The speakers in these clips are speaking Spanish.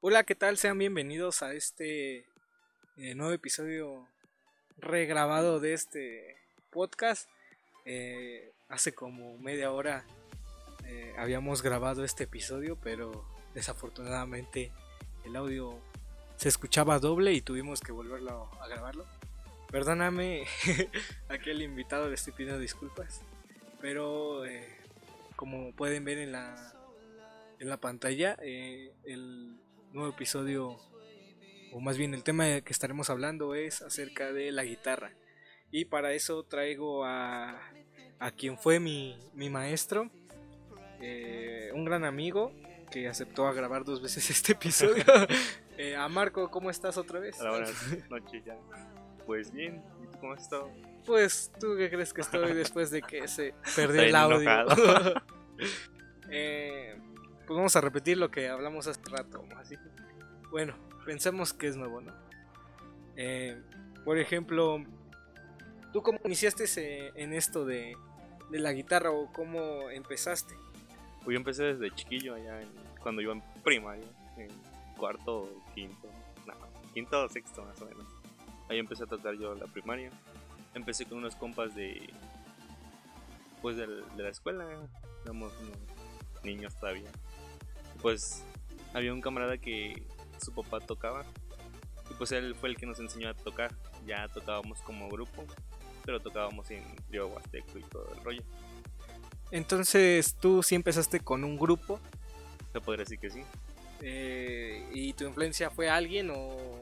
Hola, ¿qué tal? Sean bienvenidos a este eh, nuevo episodio regrabado de este podcast. Eh, hace como media hora eh, habíamos grabado este episodio, pero desafortunadamente el audio se escuchaba doble y tuvimos que volverlo a grabarlo. Perdóname, aquel invitado le estoy pidiendo disculpas, pero como pueden ver en la en la pantalla el nuevo episodio, o más bien el tema que estaremos hablando es acerca de la guitarra. Y para eso traigo a, a quien fue mi, mi maestro, eh, un gran amigo que aceptó a grabar dos veces este episodio. Eh, a Marco, ¿cómo estás otra vez? Hola, buenas noches ya. Pues bien, ¿y tú cómo has estado? Pues, ¿tú qué crees que estoy después de que se perdió el audio? eh, pues vamos a repetir lo que hablamos hace rato. Así. Bueno, pensemos que es nuevo, ¿no? Eh, por ejemplo, ¿tú cómo iniciaste en esto de, la guitarra o cómo empezaste? Pues yo empecé desde chiquillo, allá cuando iba en primaria, en cuarto, quinto, no, quinto o sexto más o menos. Ahí empecé a tocar yo la primaria. Empecé con unos compas de, pues de, la escuela, éramos niños todavía pues había un camarada que su papá tocaba y pues él fue el que nos enseñó a tocar. Ya tocábamos como grupo, pero tocábamos en trío huasteco y todo el rollo. Entonces tú sí empezaste con un grupo. Se podría decir que sí. Eh, ¿Y tu influencia fue alguien o,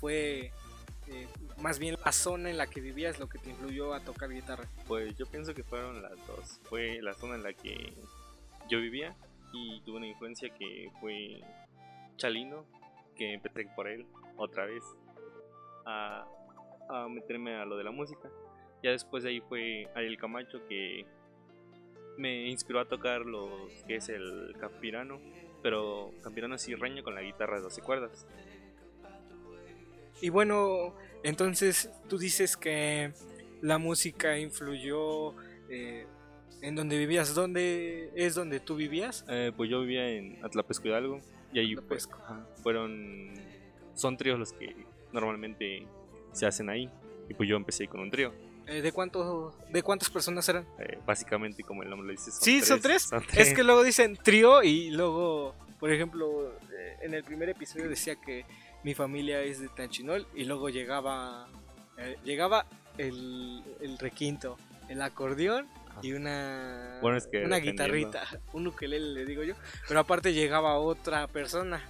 fue eh, más bien la zona en la que vivías lo que te influyó a tocar guitarra? Pues yo pienso que fueron las dos. Fue la zona en la que yo vivía y tuve una influencia que fue Chalino, que empecé por él otra vez a, meterme a lo de la música. Ya después de ahí fue Ariel Camacho que me inspiró a tocar lo que es el campirano, pero campirano reño con la guitarra de 12 cuerdas. Y bueno, entonces tú dices que la música influyó eh, en donde vivías, ¿dónde es donde tú vivías? Eh, pues yo vivía en Atlapesco Hidalgo y ahí pues, fueron, son tríos los que normalmente se hacen ahí y pues yo empecé con un trío. Eh, ¿de, cuánto, ¿De cuántas personas eran? Eh, básicamente como el nombre lo dice. Son sí, ¿son, tres? Es que luego dicen trío y luego, por ejemplo, en el primer episodio decía que mi familia es de Tanchinol y luego llegaba, llegaba el, el requinto, el acordeón y una, una guitarrita, un ukelele le digo yo, pero aparte llegaba otra persona.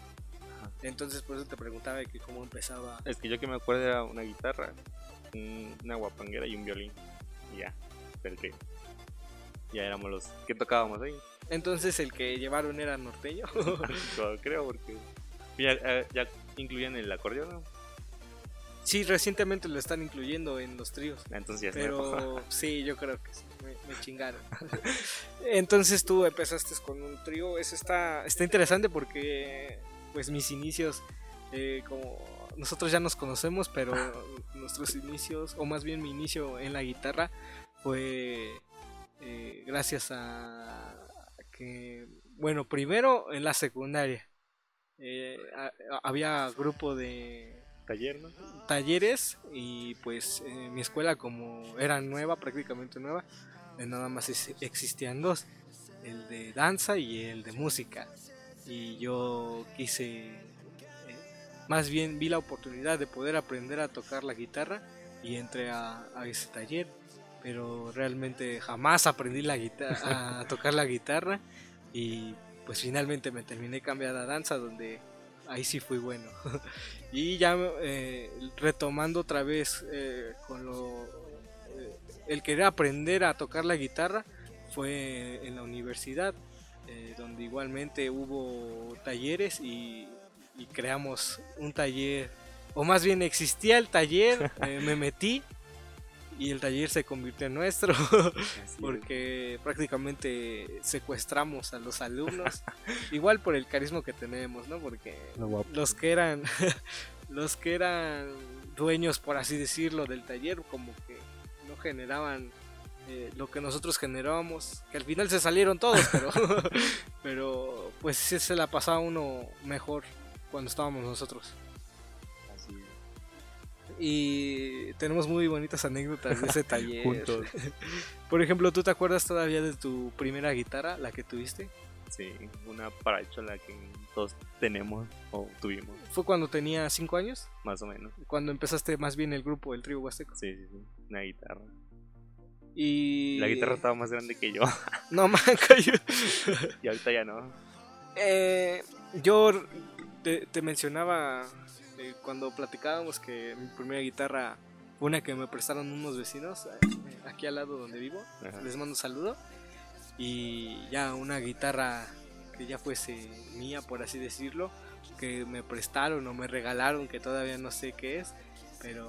Entonces por eso te preguntaba que cómo empezaba. Es que yo que me acuerdo era una guitarra, una guapanguera y un violín. Y ya, el que ya éramos los que tocábamos ahí. Entonces el que llevaron era norteño. creo porque ya, ya incluían el acordeón. Sí, recientemente lo están incluyendo en los tríos. Entonces Pero sí, yo creo que me, chingaron. Entonces tú empezaste con un trío. Eso está, está interesante porque pues mis inicios, eh, como nosotros ya nos conocemos, pero nuestros inicios, o más bien mi inicio en la guitarra, fue eh, gracias a que, bueno, primero en la secundaria. Eh, había grupo de taller, Talleres y pues mi escuela como era nueva, prácticamente nueva, eh, nada más existían dos, el de danza y el de música. Y yo quise, eh, más bien vi la oportunidad de poder aprender a tocar la guitarra y entré a, ese taller, pero realmente jamás aprendí la guitarra, a tocar la guitarra y pues finalmente me terminé cambiando a danza donde ahí sí fui bueno. y ya eh, retomando otra vez eh, con lo... Eh, el querer aprender a tocar la guitarra fue en la universidad, donde igualmente hubo talleres y, y, creamos un taller, o más bien existía el taller, me metí y el taller se convirtió en nuestro porque prácticamente secuestramos a los alumnos igual por el carisma que tenemos no porque los que eran los que eran dueños por así decirlo del taller como que no generaban eh, lo que nosotros generábamos que al final se salieron todos pero pero pues sí se la pasaba uno mejor cuando estábamos nosotros. Y tenemos muy bonitas anécdotas de ese taller. Juntos. Por ejemplo, ¿tú te acuerdas todavía de tu primera guitarra, la que tuviste? Sí, una parachola que todos tenemos o tuvimos, ¿Fue cuando tenía 5 años? más o menos. Cuando empezaste más bien el grupo, el trío Huasteco. Sí, sí, sí. Una guitarra. Y... La guitarra estaba más grande que yo. No, man, cayó. y ahorita ya no. Eh, yo te, te mencionaba eh, cuando platicábamos que mi primera guitarra fue una que me prestaron unos vecinos eh, aquí al lado donde vivo. Ajá. Les mando un saludo. Y ya una guitarra que ya fuese mía, por así decirlo, que me prestaron o me regalaron, que todavía no sé qué es, pero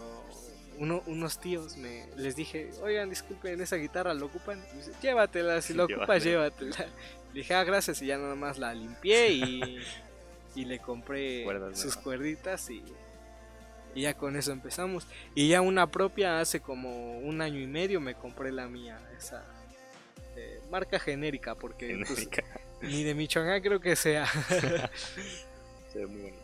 uno, unos tíos me les dije, oigan, disculpen, esa guitarra lo ocupan, Y dice, llévatela, si lo ocupas, llévatela. Le dije, ah, gracias, y ya nada más la limpié y, y le compré Cuerdas sus nuevas. cuerditas y, y ya con eso empezamos. Y ya una propia hace como un año y medio me compré la mía, esa eh, marca genérica, porque pues, ni de Michoacán creo que sea. Se ve muy bonito.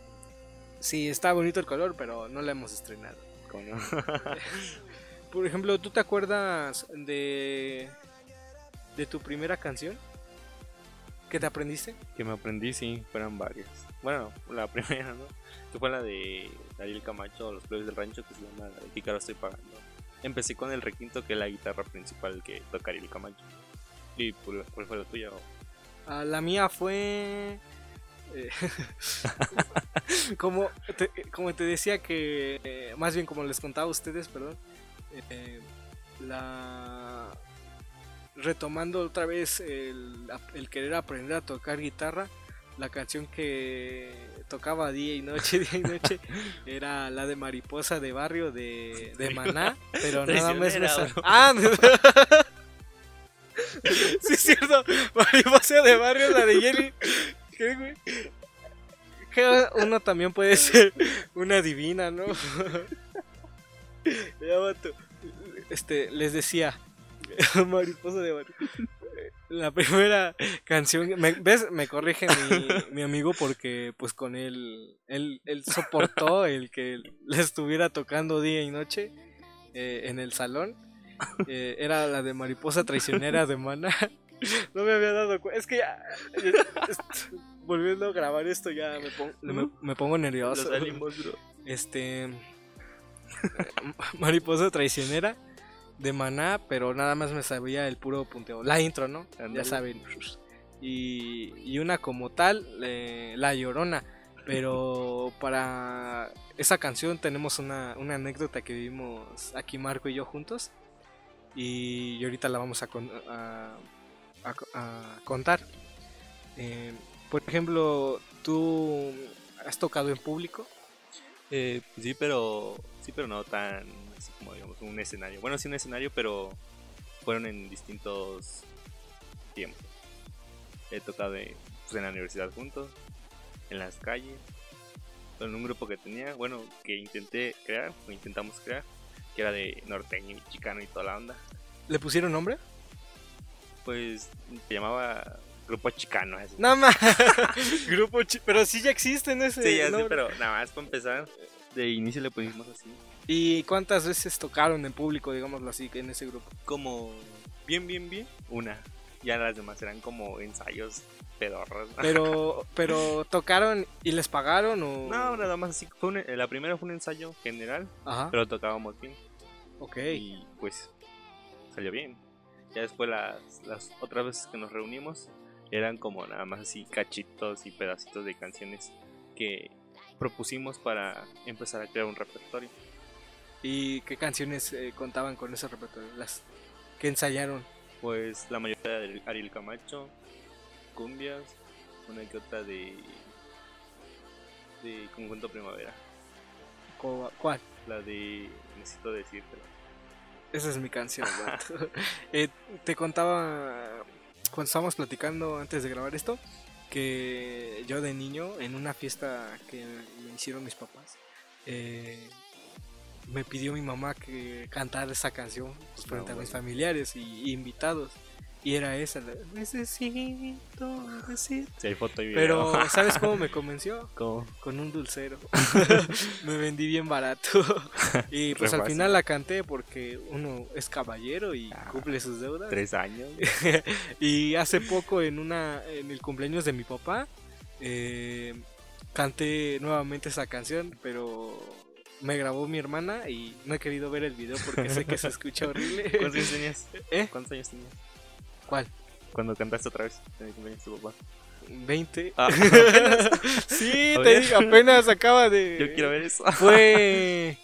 sí, está bonito el color, pero no la hemos estrenado. Por ejemplo, ¿tú te acuerdas de de tu primera canción que te aprendiste? que me aprendí, sí, fueron varias. Bueno, la primera, ¿no? Que fue la de Ariel Camacho, Los Plebes del Rancho, que se llama la de Pícaro Estoy Pagando. Empecé con el requinto, que es la guitarra principal que toca Ariel Camacho. ¿Y cuál fue la tuya? Ah, la mía fue eh, como te, como te decía que eh, más bien como les contaba a ustedes, perdón, eh, la retomando otra vez el, el querer aprender a tocar guitarra, la canción que tocaba día y noche, día y noche, era la de Mariposa de Barrio de, de Maná, pero nada más me sal-. Ah, sí es cierto, Mariposa de Barrio, la de Jenny. ¿Qué, güey? Que uno también puede ser una divina, ¿no? Ya, vato. Este, les decía, Mariposa de Barrio. La primera canción, me- ¿ves? Me corrige mi, mi amigo porque pues con él, él, él soportó el que le estuviera tocando día y noche eh, en el salón. Eh, era la de Mariposa Traicionera de Mana. No me había dado cuenta. Es que ya, est- volviendo a grabar esto ya me, pon- me, me pongo nervioso. Bro. Este. Mariposa traicionera de Maná, pero nada más me sabía el puro punteo. La intro, ¿no? Ya saben. Y, y una como tal, eh, La Llorona. Pero para esa canción tenemos una, una anécdota que vivimos aquí Marco y yo juntos. Y, y ahorita la vamos a, con- a- a- a contar. Eh, por ejemplo, ¿tú has tocado en público? Eh, sí, pero sí, pero no tan así como digamos un escenario. Bueno, sí un escenario, pero fueron en distintos tiempos. He tocado en, pues, en la universidad juntos, en las calles, con un grupo que tenía, bueno, que intenté crear, o intentamos crear, que era de norteño y chicano y toda la onda. ¿Le pusieron nombre? Pues se llamaba Grupo Chicano. Nada más. Grupo chi- Pero sí ya existen ese. sí, ya sé, pero nada más para empezar, de inicio le pusimos así. ¿Y cuántas veces tocaron en público, digámoslo así, en ese grupo? como bien, bien, bien, una. Ya las demás eran como ensayos pedorros. Pero, pero tocaron y les pagaron o. No, nada más así. Fue un- la primera fue un ensayo general, Ajá. pero tocábamos bien. ok. Y pues salió bien. Ya después las, las otras veces que nos reunimos eran como nada más así cachitos y pedacitos de canciones que propusimos para empezar a crear un repertorio. ¿Y qué canciones eh, contaban con ese repertorio? Las que ensayaron. Pues la mayoría de Ariel Camacho, cumbias, una que otra de de Conjunto Primavera, ¿Cuál? la de Necesito decírtelo. Esa es mi canción. Eh, te contaba cuando estábamos platicando antes de grabar esto que yo de niño en una fiesta que me hicieron mis papás eh, me pidió mi mamá que cantara esa canción pues, frente a mis familiares y, y invitados Y era esa, la, necesito decir. Sí, hay foto y video. Pero, ¿sabes cómo me convenció? ¿Cómo? Con un dulcero. me vendí bien barato. y pues al final la canté porque uno es caballero y Ah, cumple sus deudas. Tres años. y hace poco en una en el cumpleaños de mi papá eh, canté nuevamente esa canción, pero me grabó mi hermana y no he querido ver el video porque sé que se escucha horrible. ¿Cuántos años tenías? ¿Eh? ¿Cuántos años tenías? ¿Cuál? Cuando cantaste otra vez en el cumpleaños de tu papá. 20. Ah, sí, te digo, apenas acaba de yo quiero ver eso. Fue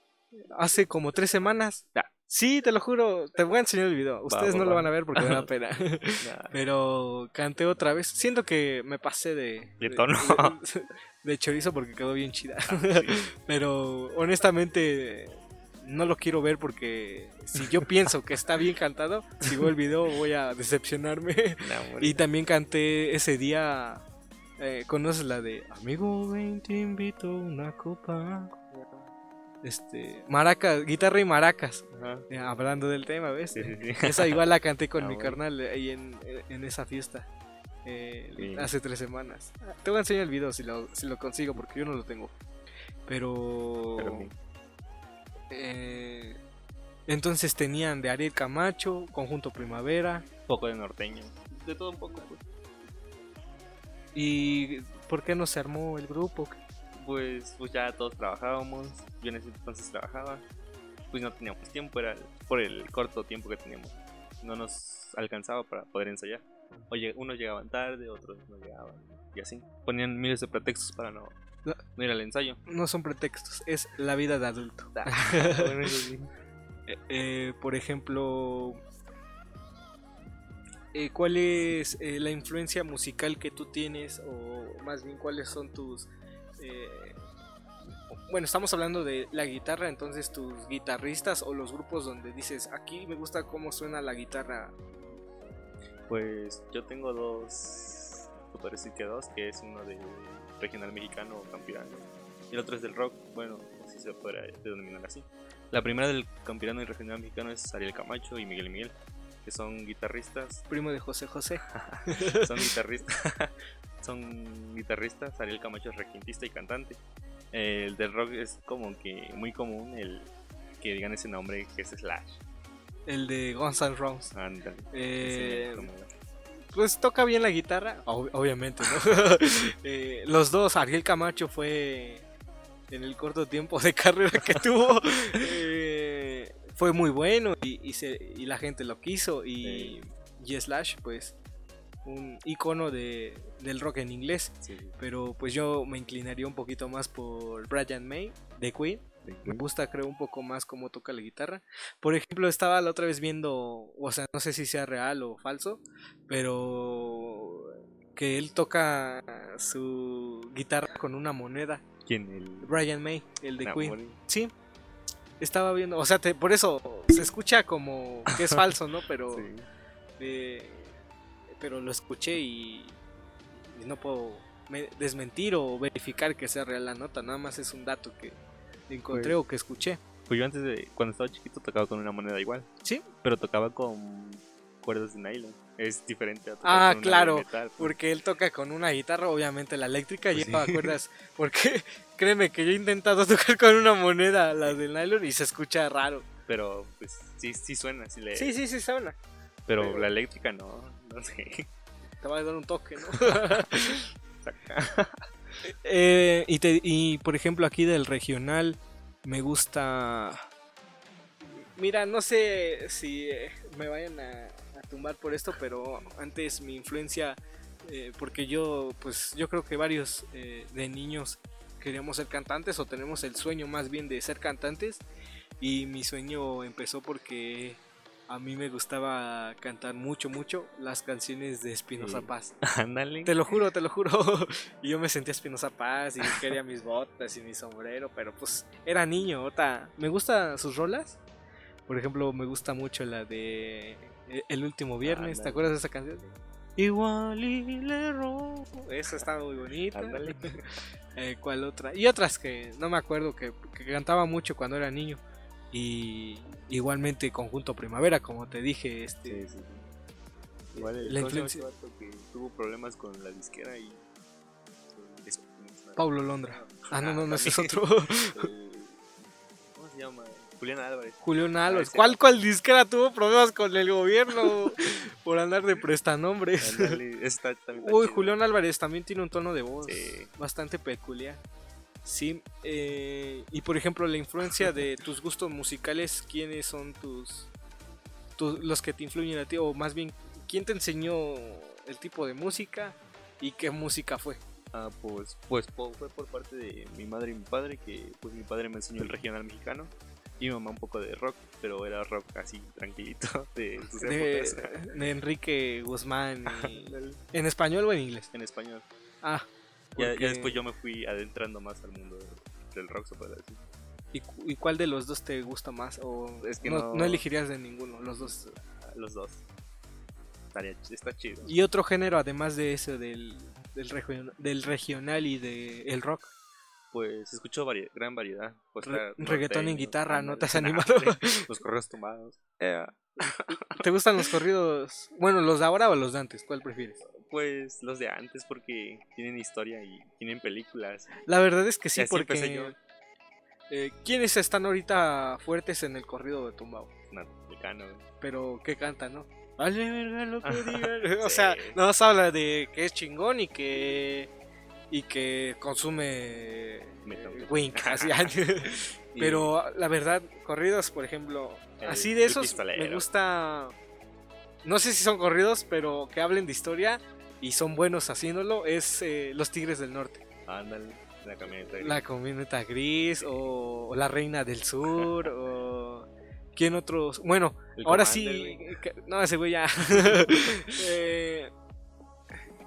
hace como tres semanas. Ya. Sí, te lo juro, te voy a enseñar el video. Ustedes va, no lo va. van a ver porque me da pena. Nah, Pero canté otra vez. Siento que me pasé de. De tono. De, de chorizo porque quedó bien chida. Pero honestamente. No lo quiero ver porque si yo pienso que está bien cantado, si veo el video voy a decepcionarme. Y también canté ese día. eh, ¿Conoces la de Amigo, ven, te invito una copa? Este, maracas, guitarra y maracas. Eh, hablando del tema, ¿ves? Sí, sí, sí. Esa igual la canté con Ah, mi bueno. carnal ahí en, en esa fiesta. eh. Hace tres semanas. Te voy a enseñar el video si lo, si lo consigo porque yo no lo tengo. Pero. Eh, entonces tenían de Ariel Camacho, Conjunto Primavera. Un poco de norteño. De todo un poco, pues. ¿Y por qué no se armó el grupo? Pues, pues ya todos trabajábamos. Yo en ese entonces trabajaba. Pues no teníamos tiempo, era por el corto tiempo que teníamos. No nos alcanzaba para poder ensayar. Oye, unos llegaban tarde, otros no llegaban. Y así. Ponían miles de pretextos para no, La- no ir al ensayo. No son pretextos, es la vida de adulto. Bueno, eso sí. Eh, eh, por ejemplo, eh, ¿cuál es eh, la influencia musical que tú tienes? O más bien, ¿cuáles son tus... eh, bueno, estamos hablando de la guitarra, entonces tus guitarristas o los grupos donde dices, aquí me gusta cómo suena la guitarra. Pues yo tengo dos, puede decir que dos, que es uno de regional mexicano o campirano. Y el otro es del rock, bueno, si se puede denominar así. La primera del campirano y regional mexicano es Ariel Camacho y Miguel Miguel, que son guitarristas, Primo de José José. son guitarristas, son guitarristas, Ariel Camacho es requintista y cantante. El del rock es como que muy común el que digan ese nombre que es Slash. El de Guns N' Roses. Eh, Pues toca bien la guitarra, ob- obviamente, ¿no? Eh, los dos, Ariel Camacho fue en el corto tiempo de carrera que tuvo, eh, fue muy bueno y, y se- y la gente lo quiso. Y, y Slash, pues, un icono de, del rock en inglés. sí, Pero pues yo me inclinaría un poquito más por Brian May de Queen. Sí. Me gusta, creo, un poco más cómo toca la guitarra. Por ejemplo, estaba la otra vez viendo, o sea, no sé si sea real o falso, pero que él toca su guitarra con una moneda. ¿Quién? El Brian May, el de Queen. Sí, estaba viendo, o sea, te- por eso se escucha como que es falso, ¿no? Pero, Sí. eh, pero lo escuché y, y no puedo me- desmentir o verificar que sea real la nota, nada más es un dato que encontré Pues- o que escuché. Pues yo antes de, cuando estaba chiquito tocaba con una moneda igual, Sí, pero tocaba con cuerdas de nylon. Es diferente a tocar Ah, con una de claro, metal, pues. porque él toca con una guitarra, obviamente la eléctrica Pues lleva sí. cuerdas. Porque créeme que yo he intentado tocar con una moneda, la del nylon, y se escucha raro. Pero pues sí, sí suena, sí le... Sí, sí, sí, suena. pero, pero- la eléctrica no, no sé. Te va a dar un toque, ¿no? Eh, y, por ejemplo, aquí del regional, me gusta. Mira, no sé si eh, me vayan a, tumbar por esto, pero antes mi influencia, eh, porque yo, pues yo creo que varios de niños queríamos ser cantantes o tenemos el sueño más bien de ser cantantes. Y mi sueño empezó porque a mí me gustaba cantar mucho, mucho las canciones de Espinosa. Paz. Ándale. Te lo juro, te lo juro. Y yo me sentía Espinosa Paz y quería mis botas y mi sombrero, pero pues era niño. Ota. Me gustan sus rolas. Por ejemplo, me gusta mucho la de eh, El último viernes. ¿Te acuerdas de esa canción? Igual y le robo. Esa está muy bonita. Eh, ¿Cuál otra? Y otras que no me acuerdo que, que cantaba mucho cuando era niño. Y igualmente Conjunto Primavera, como te dije, este, Sí, sí, sí. Igual el La ¿cómo se llama influencia- que tuvo problemas con la disquera y. Pablo Londra. Ah, no, no, no, ese es otro. Eh, ¿Cómo se llama? Julián Álvarez. Julián Álvarez. ese ¿Cuál, cuál disquera tuvo problemas con el gobierno por andar de prestanombres? Uy. Julián Álvarez también tiene un tono de voz bastante peculiar. Sí, eh, y por ejemplo, la influencia de tus gustos musicales, ¿quiénes son tus, tus- los que te influyen a ti? O más bien, ¿quién te enseñó el tipo de música y qué música fue? Ah, pues, pues fue por parte de mi madre y mi padre, que pues mi padre me enseñó el regional mexicano y mi mamá un poco de rock, pero era rock así tranquilito de sus De, Enrique Guzmán. y- ¿En español o en inglés? en español. Ah, porque- ya después yo me fui adentrando más al mundo del rock, se puede decir. ¿y, cu- y cuál de los dos te gusta más? O Es que no, no- no elegirías de ninguno, los dos. Los dos. Estaría, está chido. Y otro género, además de ese del, del, region- del regional y del rock. Pues escucho vari- gran variedad. Pues, Re- reggaetón en guitarra, ¿no te has animado? Los correos tomados. Eh, ¿Te gustan los corridos? Bueno, los de ahora o los de antes, ¿cuál prefieres? Pues los de antes porque tienen historia y tienen películas. La verdad es que sí, porque... yo. eh, ¿Quiénes están ahorita fuertes en el corrido de Tumbao? Pero ¿qué cantan, no? Vale, verga lo que digan. O sí. sea, no se habla de que es chingón y que... Y que consume... Eh, Wink, así. Pero la verdad, corridos, por ejemplo, El- así de esos me gusta. No sé si son corridos, pero que hablen de historia y son buenos haciéndolo. Es eh, Los Tigres del Norte. Ándale, la camioneta. La camioneta gris o, La Reina del Sur o. ¿Quién otros? Bueno, El ahora sí. que- No, ese güey ya. Eh,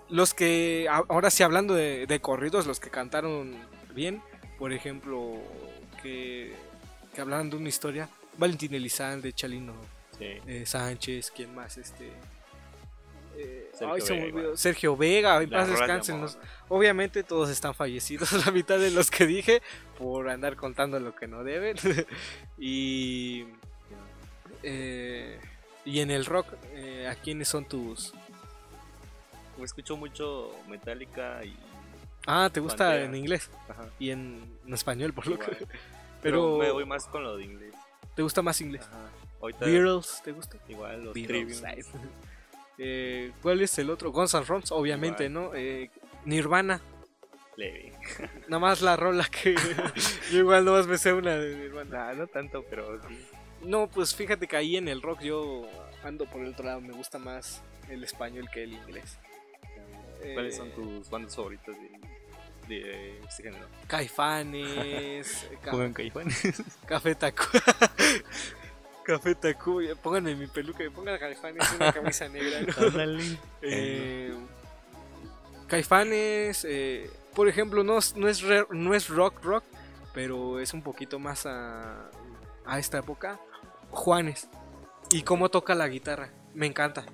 los que. Ahora sí, hablando de, de corridos, los que cantaron bien. Por ejemplo, que, que hablaran de una historia. Valentín Elizalde, Chalino Sí. eh, Sánchez, ¿quién más? Este. Eh, Sergio ay, se me Vega. Obviamente todos están fallecidos, la mitad de los que dije, por andar contando lo que no deben. y. eh, y en el rock, eh, ¿a quiénes son tus.? Me escucho mucho Metallica y. Ah, ¿te gusta Pantera. en inglés Ajá. y en, en español, por lo que. Pero, Pero. me voy más con lo de inglés. ¿Te gusta más inglés? Ajá. Ahorita Beatles, ¿te gusta? igual los Beatles. Eh, ¿Cuál es el otro? Guns N' Roses, obviamente. ¿no? Eh, Nirvana. Leve. Nada más la rola que. yo igual nomás me sé una de Nirvana. Nah, no tanto, pero sí. No, pues fíjate que ahí en el rock yo ando por el otro lado. Me gusta más el español que el inglés. ¿Cuáles Eh, son tus bandas favoritas de, de este género? Caifanes. eh, Ca- Juegan Caifanes. Café Tacu. Café Tacu. Pónganme mi peluca y pongan Caifanes una camisa negra. ¿no? Eh, Caifanes, eh, por ejemplo, no, es- no, es re- no es rock rock, pero es un poquito más a, a esta época. Juanes. Y cómo toca la guitarra. Me encanta.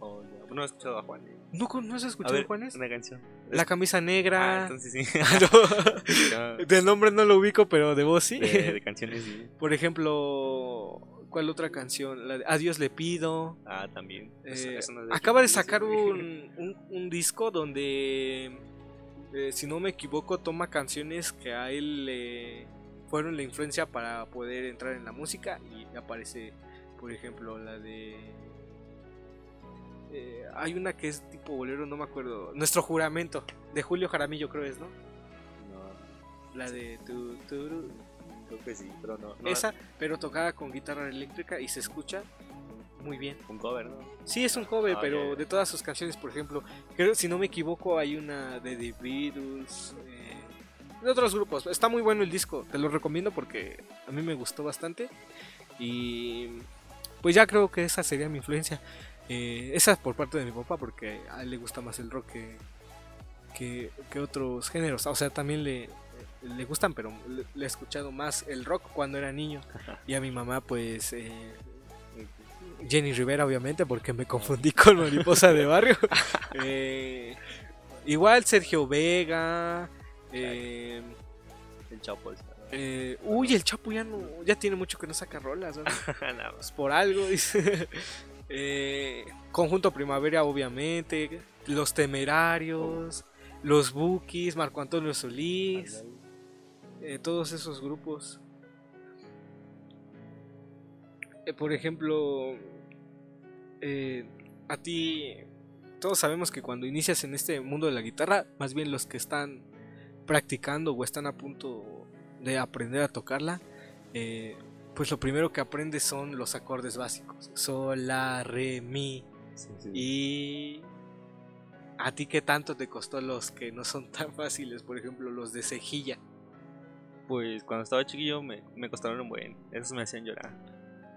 Oh, ya. No he escuchado a Juan. eh. ¿No, no has A escuchado ver, Juanes? una canción. La camisa Ah, negra. entonces sí. Ah, no. Ya, De nombre no lo ubico, pero de voz sí. de, de canciones sí. Por ejemplo, ¿cuál otra canción? La de Adiós le pido. Ah, también. Eh, acaba de sacar un, un- un disco donde, eh, si no me equivoco, toma canciones que a él le fueron la influencia para poder entrar en la música y aparece, por ejemplo, la de... eh, hay una que es tipo bolero, no me acuerdo. Nuestro juramento, de Julio Jaramillo creo es, ¿no? No, La de... tu, turu, creo que sí, pero no. no esa, pero tocada con guitarra eléctrica y se escucha muy bien. Un cover, ¿no? Sí, es un cover, Ah, pero de todas sus canciones, por ejemplo, creo, si no me equivoco, hay una de The Beatles, eh, de otros grupos. Está muy bueno el disco, te lo recomiendo porque a mí me gustó bastante. Y pues ya creo que esa sería mi influencia. Eh, esa es por parte de mi papá, porque a él le gusta más el rock que, que, que otros géneros. O sea, también le, le gustan, pero le, he escuchado más el rock cuando era niño. Y a mi mamá, pues. eh, Jenny Rivera, obviamente, porque me confundí con Mariposa de Barrio. Eh, igual Sergio Vega. eh, El Chapo. eh, uy, el Chapo ya no, ya tiene mucho que no saca rolas. Pues por algo, dice. Eh, conjunto Primavera, obviamente. Los Temerarios. Los Bookies, Marco Antonio Solís. eh, todos esos grupos. Eh, por ejemplo, eh, a ti, todos sabemos que cuando inicias en este mundo de la guitarra, más bien los que están practicando o están a punto de aprender a tocarla, eh, pues lo primero que aprendes son los acordes básicos. Sol, la, re, mi. Sí, sí. Y a ti qué tanto te costó los que no son tan fáciles, por ejemplo, los de cejilla. Pues cuando estaba chiquillo me, me costaron un buen. Esos me hacían llorar.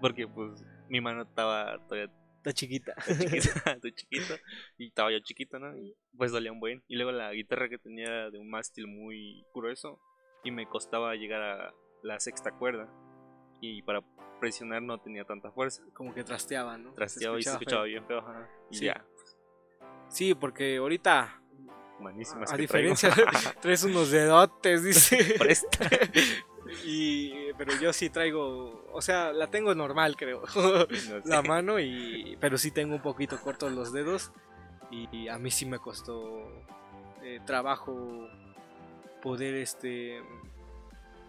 Porque pues mi mano estaba todavía Está chiquita. chiquita, estoy chiquito. Y estaba yo chiquito, ¿no? Y pues dolía un buen. Y luego la guitarra que tenía de un mástil muy grueso. Y me costaba llegar a la sexta cuerda. Y para presionar no tenía tanta fuerza. Como que trasteaba, ¿no? Trasteaba y se escuchaba bien feo. ajá. Y Sí. ya, Sí, porque ahorita, manísimas a que diferencia, traes unos dedotes, dice. Presta. y, pero yo sí traigo, o sea, la tengo normal, creo. No sé. la mano y pero sí tengo un poquito cortos los dedos y a mí sí me costó eh, trabajo poder este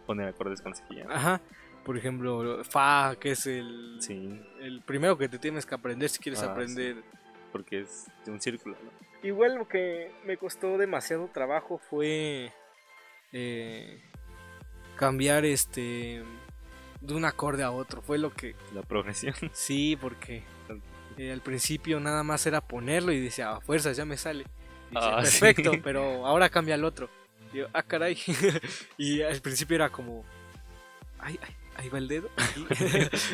Poner acordes con ajá por ejemplo fa que es el Sí, el primero que te tienes que aprender si quieres Ah, aprender porque es de un círculo, ¿no? igual lo que me costó demasiado trabajo fue eh, cambiar este de un acorde a otro fue lo que La progresión. Sí, porque eh, al principio nada más era ponerlo y decía, a fuerzas ya me sale. Y decía, Ah, sí. perfecto, pero ahora cambia al otro. Y yo, ah, caray. y al principio era como, ay, ay, ahí va el dedo.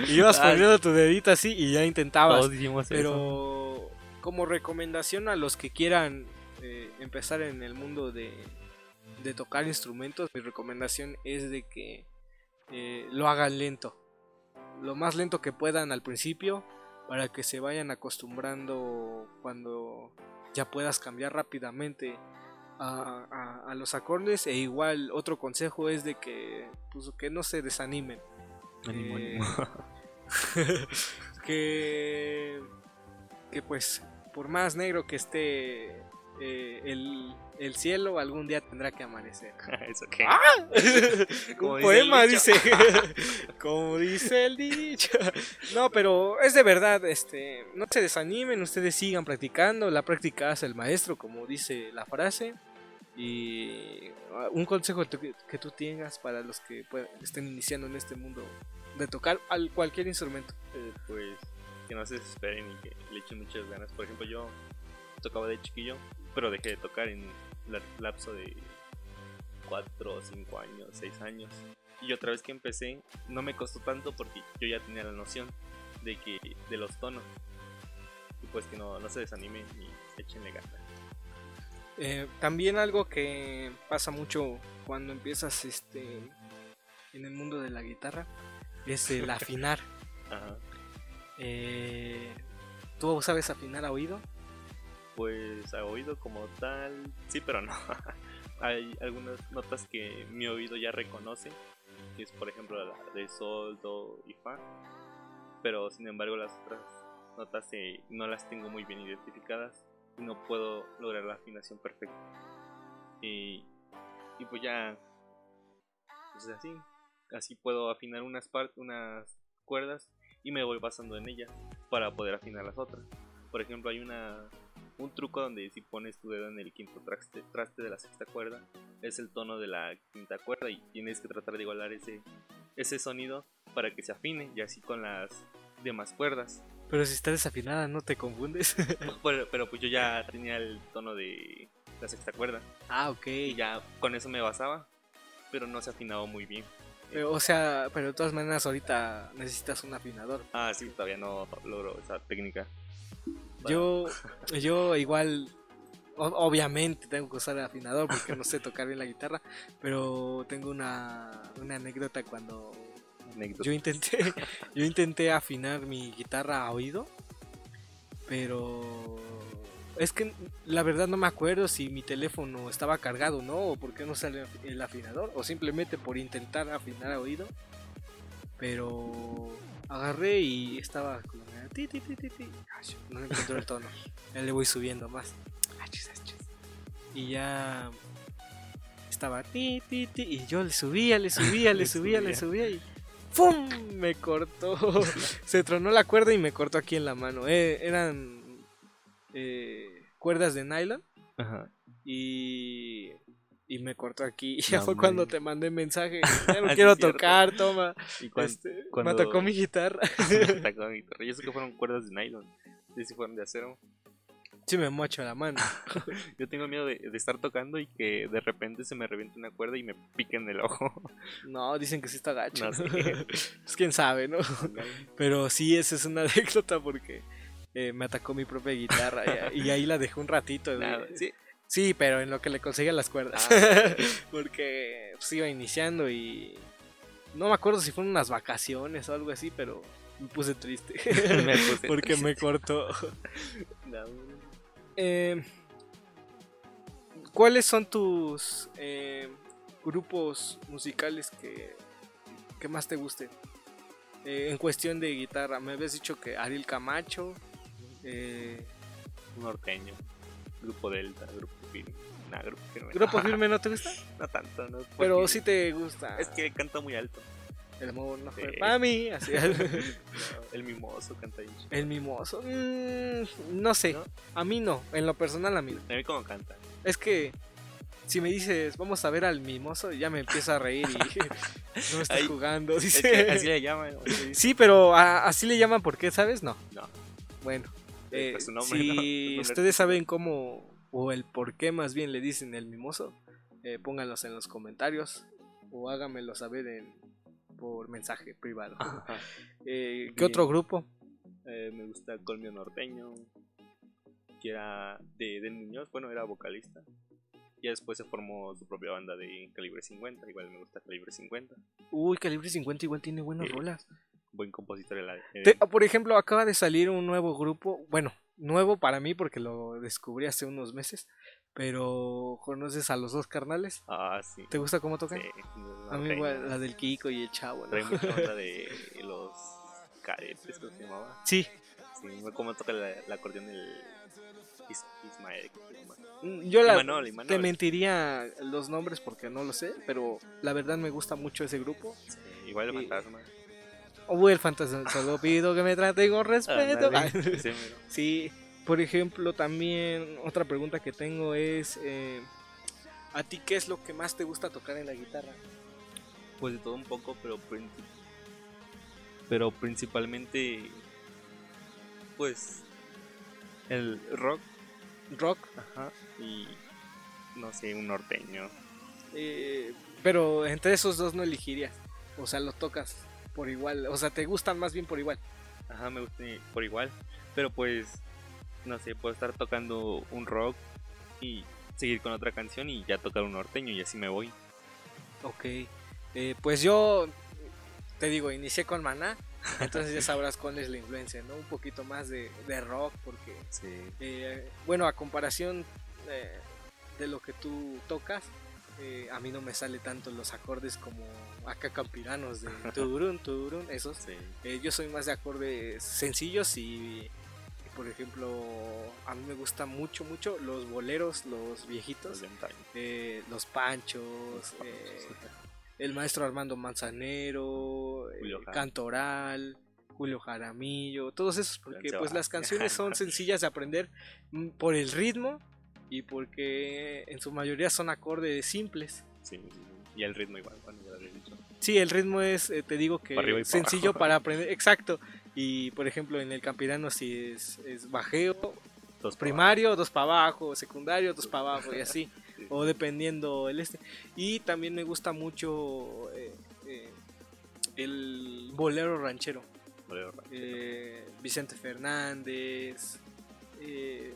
y ibas poniendo tu dedito así y ya intentabas. Todos dijimos eso. Como recomendación a los que quieran eh, empezar en el mundo de, de tocar instrumentos, mi recomendación es de que eh, lo hagan lento. Lo más lento que puedan al principio para que se vayan acostumbrando cuando ya puedas cambiar rápidamente a, a- a los acordes e igual otro consejo es de que pues, que no se desanimen Ánimo, eh, ánimo. que que pues por más negro que esté eh, el, el cielo algún día tendrá que amanecer. ¿Eso qué? ¡Ah! Como un poema dice. Como dice el dicho. No pero es de verdad este no se desanimen ustedes sigan practicando. La práctica hace el maestro como dice la frase. Y ah, un consejo que tú- que tú tengas para los que puedan- estén iniciando en este mundo de tocar al cualquier instrumento. Eh, pues que no se desesperen y que le echen muchas ganas. Por ejemplo, yo tocaba de chiquillo, pero dejé de tocar en la- lapso de 4, 5 años, 6 años. Y otra vez que empecé, no me costó tanto porque yo ya tenía la noción de que de los tonos. Y pues que no, no se desanimen y échenle ganas. Eh, también algo que pasa mucho cuando empiezas este en el mundo de la guitarra es el afinar. Ajá. Eh, ¿Tú sabes afinar a oído? Pues a oído como tal, sí, pero no. Hay algunas notas que mi oído ya reconoce, que es por ejemplo la de sol, do y fa. Pero sin embargo las otras notas eh, no las tengo muy bien identificadas y no puedo lograr la afinación perfecta. Y, y pues ya, pues así, así puedo afinar unas unas cuerdas y me voy basando en ellas para poder afinar las otras. Por ejemplo, hay una un truco donde si pones tu dedo en el quinto traste, traste de la sexta cuerda, es el tono de la quinta cuerda y tienes que tratar de igualar ese, ese sonido para que se afine y así con las demás cuerdas. Pero si está desafinada, ¿no te confundes? Pero, pero pues yo ya tenía el tono de la sexta cuerda ah, ok. y ya con eso me basaba, pero no se afinaba muy bien. Pero, o sea, pero de todas maneras ahorita necesitas un afinador. Ah, sí, todavía no logro esa técnica. Yo, yo igual, obviamente tengo que usar el afinador porque no sé tocar bien la guitarra, pero tengo una, una anécdota cuando anécdota. yo intenté, yo intenté afinar mi guitarra a oído, pero es que la verdad no me acuerdo si mi teléfono estaba cargado, ¿no? O por qué no sale el afinador, o simplemente por intentar afinar a oído, pero agarré y estaba como, ti, ti, ti, ti, No encuentro el tono. Ya le voy subiendo más. Achis, achis. Y ya estaba ti, ti, ti. Y yo le subía, le subía, le subía, le subía. y ¡Fum! Me cortó. Se tronó la cuerda y me cortó aquí en la mano. Eh, eran eh, cuerdas de nylon Ajá. y, y me cortó aquí. Y ya No, fue cuando te mandé mensaje. Ya no Sí, quiero tocar, toma. Y Este, cuando- Me tocó mi guitarra. Tacó mi guitarra. Yo sé que fueron cuerdas de nylon. Sí, sí fueron de acero. Sí me mocho la mano. Yo tengo miedo de, de estar tocando y que de repente se me reviente una cuerda y me pique en el ojo. No, dicen que sí está gacho. No pues quién sabe, ¿no? Pero sí, esa es una anécdota porque eh, me atacó mi propia guitarra y, y ahí la dejé un ratito. Nada, sí. Sí, pero en lo que le conseguía las cuerdas. Ah. porque pues, iba iniciando y no me acuerdo si fueron unas vacaciones o algo así, pero me puse triste. Me puse porque triste. me cortó. No, Eh, ¿Cuáles son tus eh, grupos musicales que, que más te gusten? Eh, en cuestión de guitarra, me habías dicho que Ariel Camacho. Eh, Un norteño. Grupo Delta, Grupo Firme. Nah, Grupo Firme. ¿Grupo no. Firme no te gusta? No tanto, ¿no? Pero Porque sí te gusta. Es que canta muy alto. El amor no fue Sí. para mí. Así. El mimoso canta bien chido. El mimoso. mm, no sé. ¿No? A mí no. En lo personal, a mí no. A mí como canta. Es que si me dices, vamos a ver al mimoso, ya me empiezo a reír y no me estás Ay, jugando. Es dice. que así le llaman. Sí, pero a- así le llaman, ¿por qué? ¿Sabes? No. No. Bueno, Eh, eh, pues su nombre, si ¿no? Su nombre ustedes saben cómo, o el por qué más bien le dicen el mimoso, eh, pónganlos en los comentarios o háganmelo saber en, por mensaje privado. Eh, ¿Qué Bien. otro grupo? Eh, me gusta Colmio Norteño. Que era de Del Muñoz. Bueno, era vocalista. Y después se formó su propia banda de Calibre 50. Igual me gusta Calibre 50. Uy, Calibre 50 igual tiene buenas rolas. Buen compositor. El, el- por ejemplo, acaba de salir un nuevo grupo, bueno, nuevo para mí porque lo descubrí hace unos meses, pero ¿conoces a los dos carnales? Ah, sí. ¿Te gusta cómo tocan? Sí, A mí igual, la del Kiko y el Chavo, ¿no? Trae mucha onda de los cadetes, ¿cómo se llamaba? Sí, Sí, cómo toca la- el acordeón el Is- Ismael. mm, yo la, Imanol, Imanol. te mentiría los nombres porque no lo sé, pero la verdad me gusta mucho ese grupo. Sí, igual el fantasma. Uy, el fantasma, solo pido que me traten con respeto. Mero. Sí, por ejemplo, también otra pregunta que tengo es, eh, ¿a ti qué es lo que más te gusta tocar en la guitarra? Pues de todo un poco, pero pero principalmente pues el rock, Rock, ajá, y no sé, un norteño. eh, pero entre esos dos no elegirías, o sea, los tocas por igual, o sea, te gustan más bien por igual. Ajá, me gusta por igual, pero pues no sé, puedo estar tocando un rock y seguir con otra canción y ya tocar un norteño y así me voy. Ok, eh, pues yo te digo, inicié con Maná, entonces ya sabrás cuál es la influencia, ¿no? Un poquito más de, de rock, porque, Sí. eh, bueno, a comparación eh, de lo que tú tocas, eh, a mí no me sale tanto los acordes como acá campiranos de turun, turun, esos. Sí. Eh, yo soy más de acordes sencillos y, por ejemplo, a mí me gustan mucho, mucho los boleros, los viejitos, Los eh, los panchos, el maestro Armando Manzanero, Julio. Cantoral, Julio Jaramillo, todos esos, porque pues las canciones son sencillas de aprender mm, por el ritmo y porque en su mayoría son acordes simples. Sí, sí, sí. Y el ritmo igual, bueno, ya lo había dicho. Sí, el ritmo es, eh, te digo que Para sencillo para aprender, exacto. Y por ejemplo en el campirano si es, es bajeo, Dos primario, dos para abajo, secundario, dos para abajo y así. Sí. o dependiendo el este. Y también me gusta mucho eh, eh, el bolero ranchero. Bolero. Eh, Vicente Fernández. eh,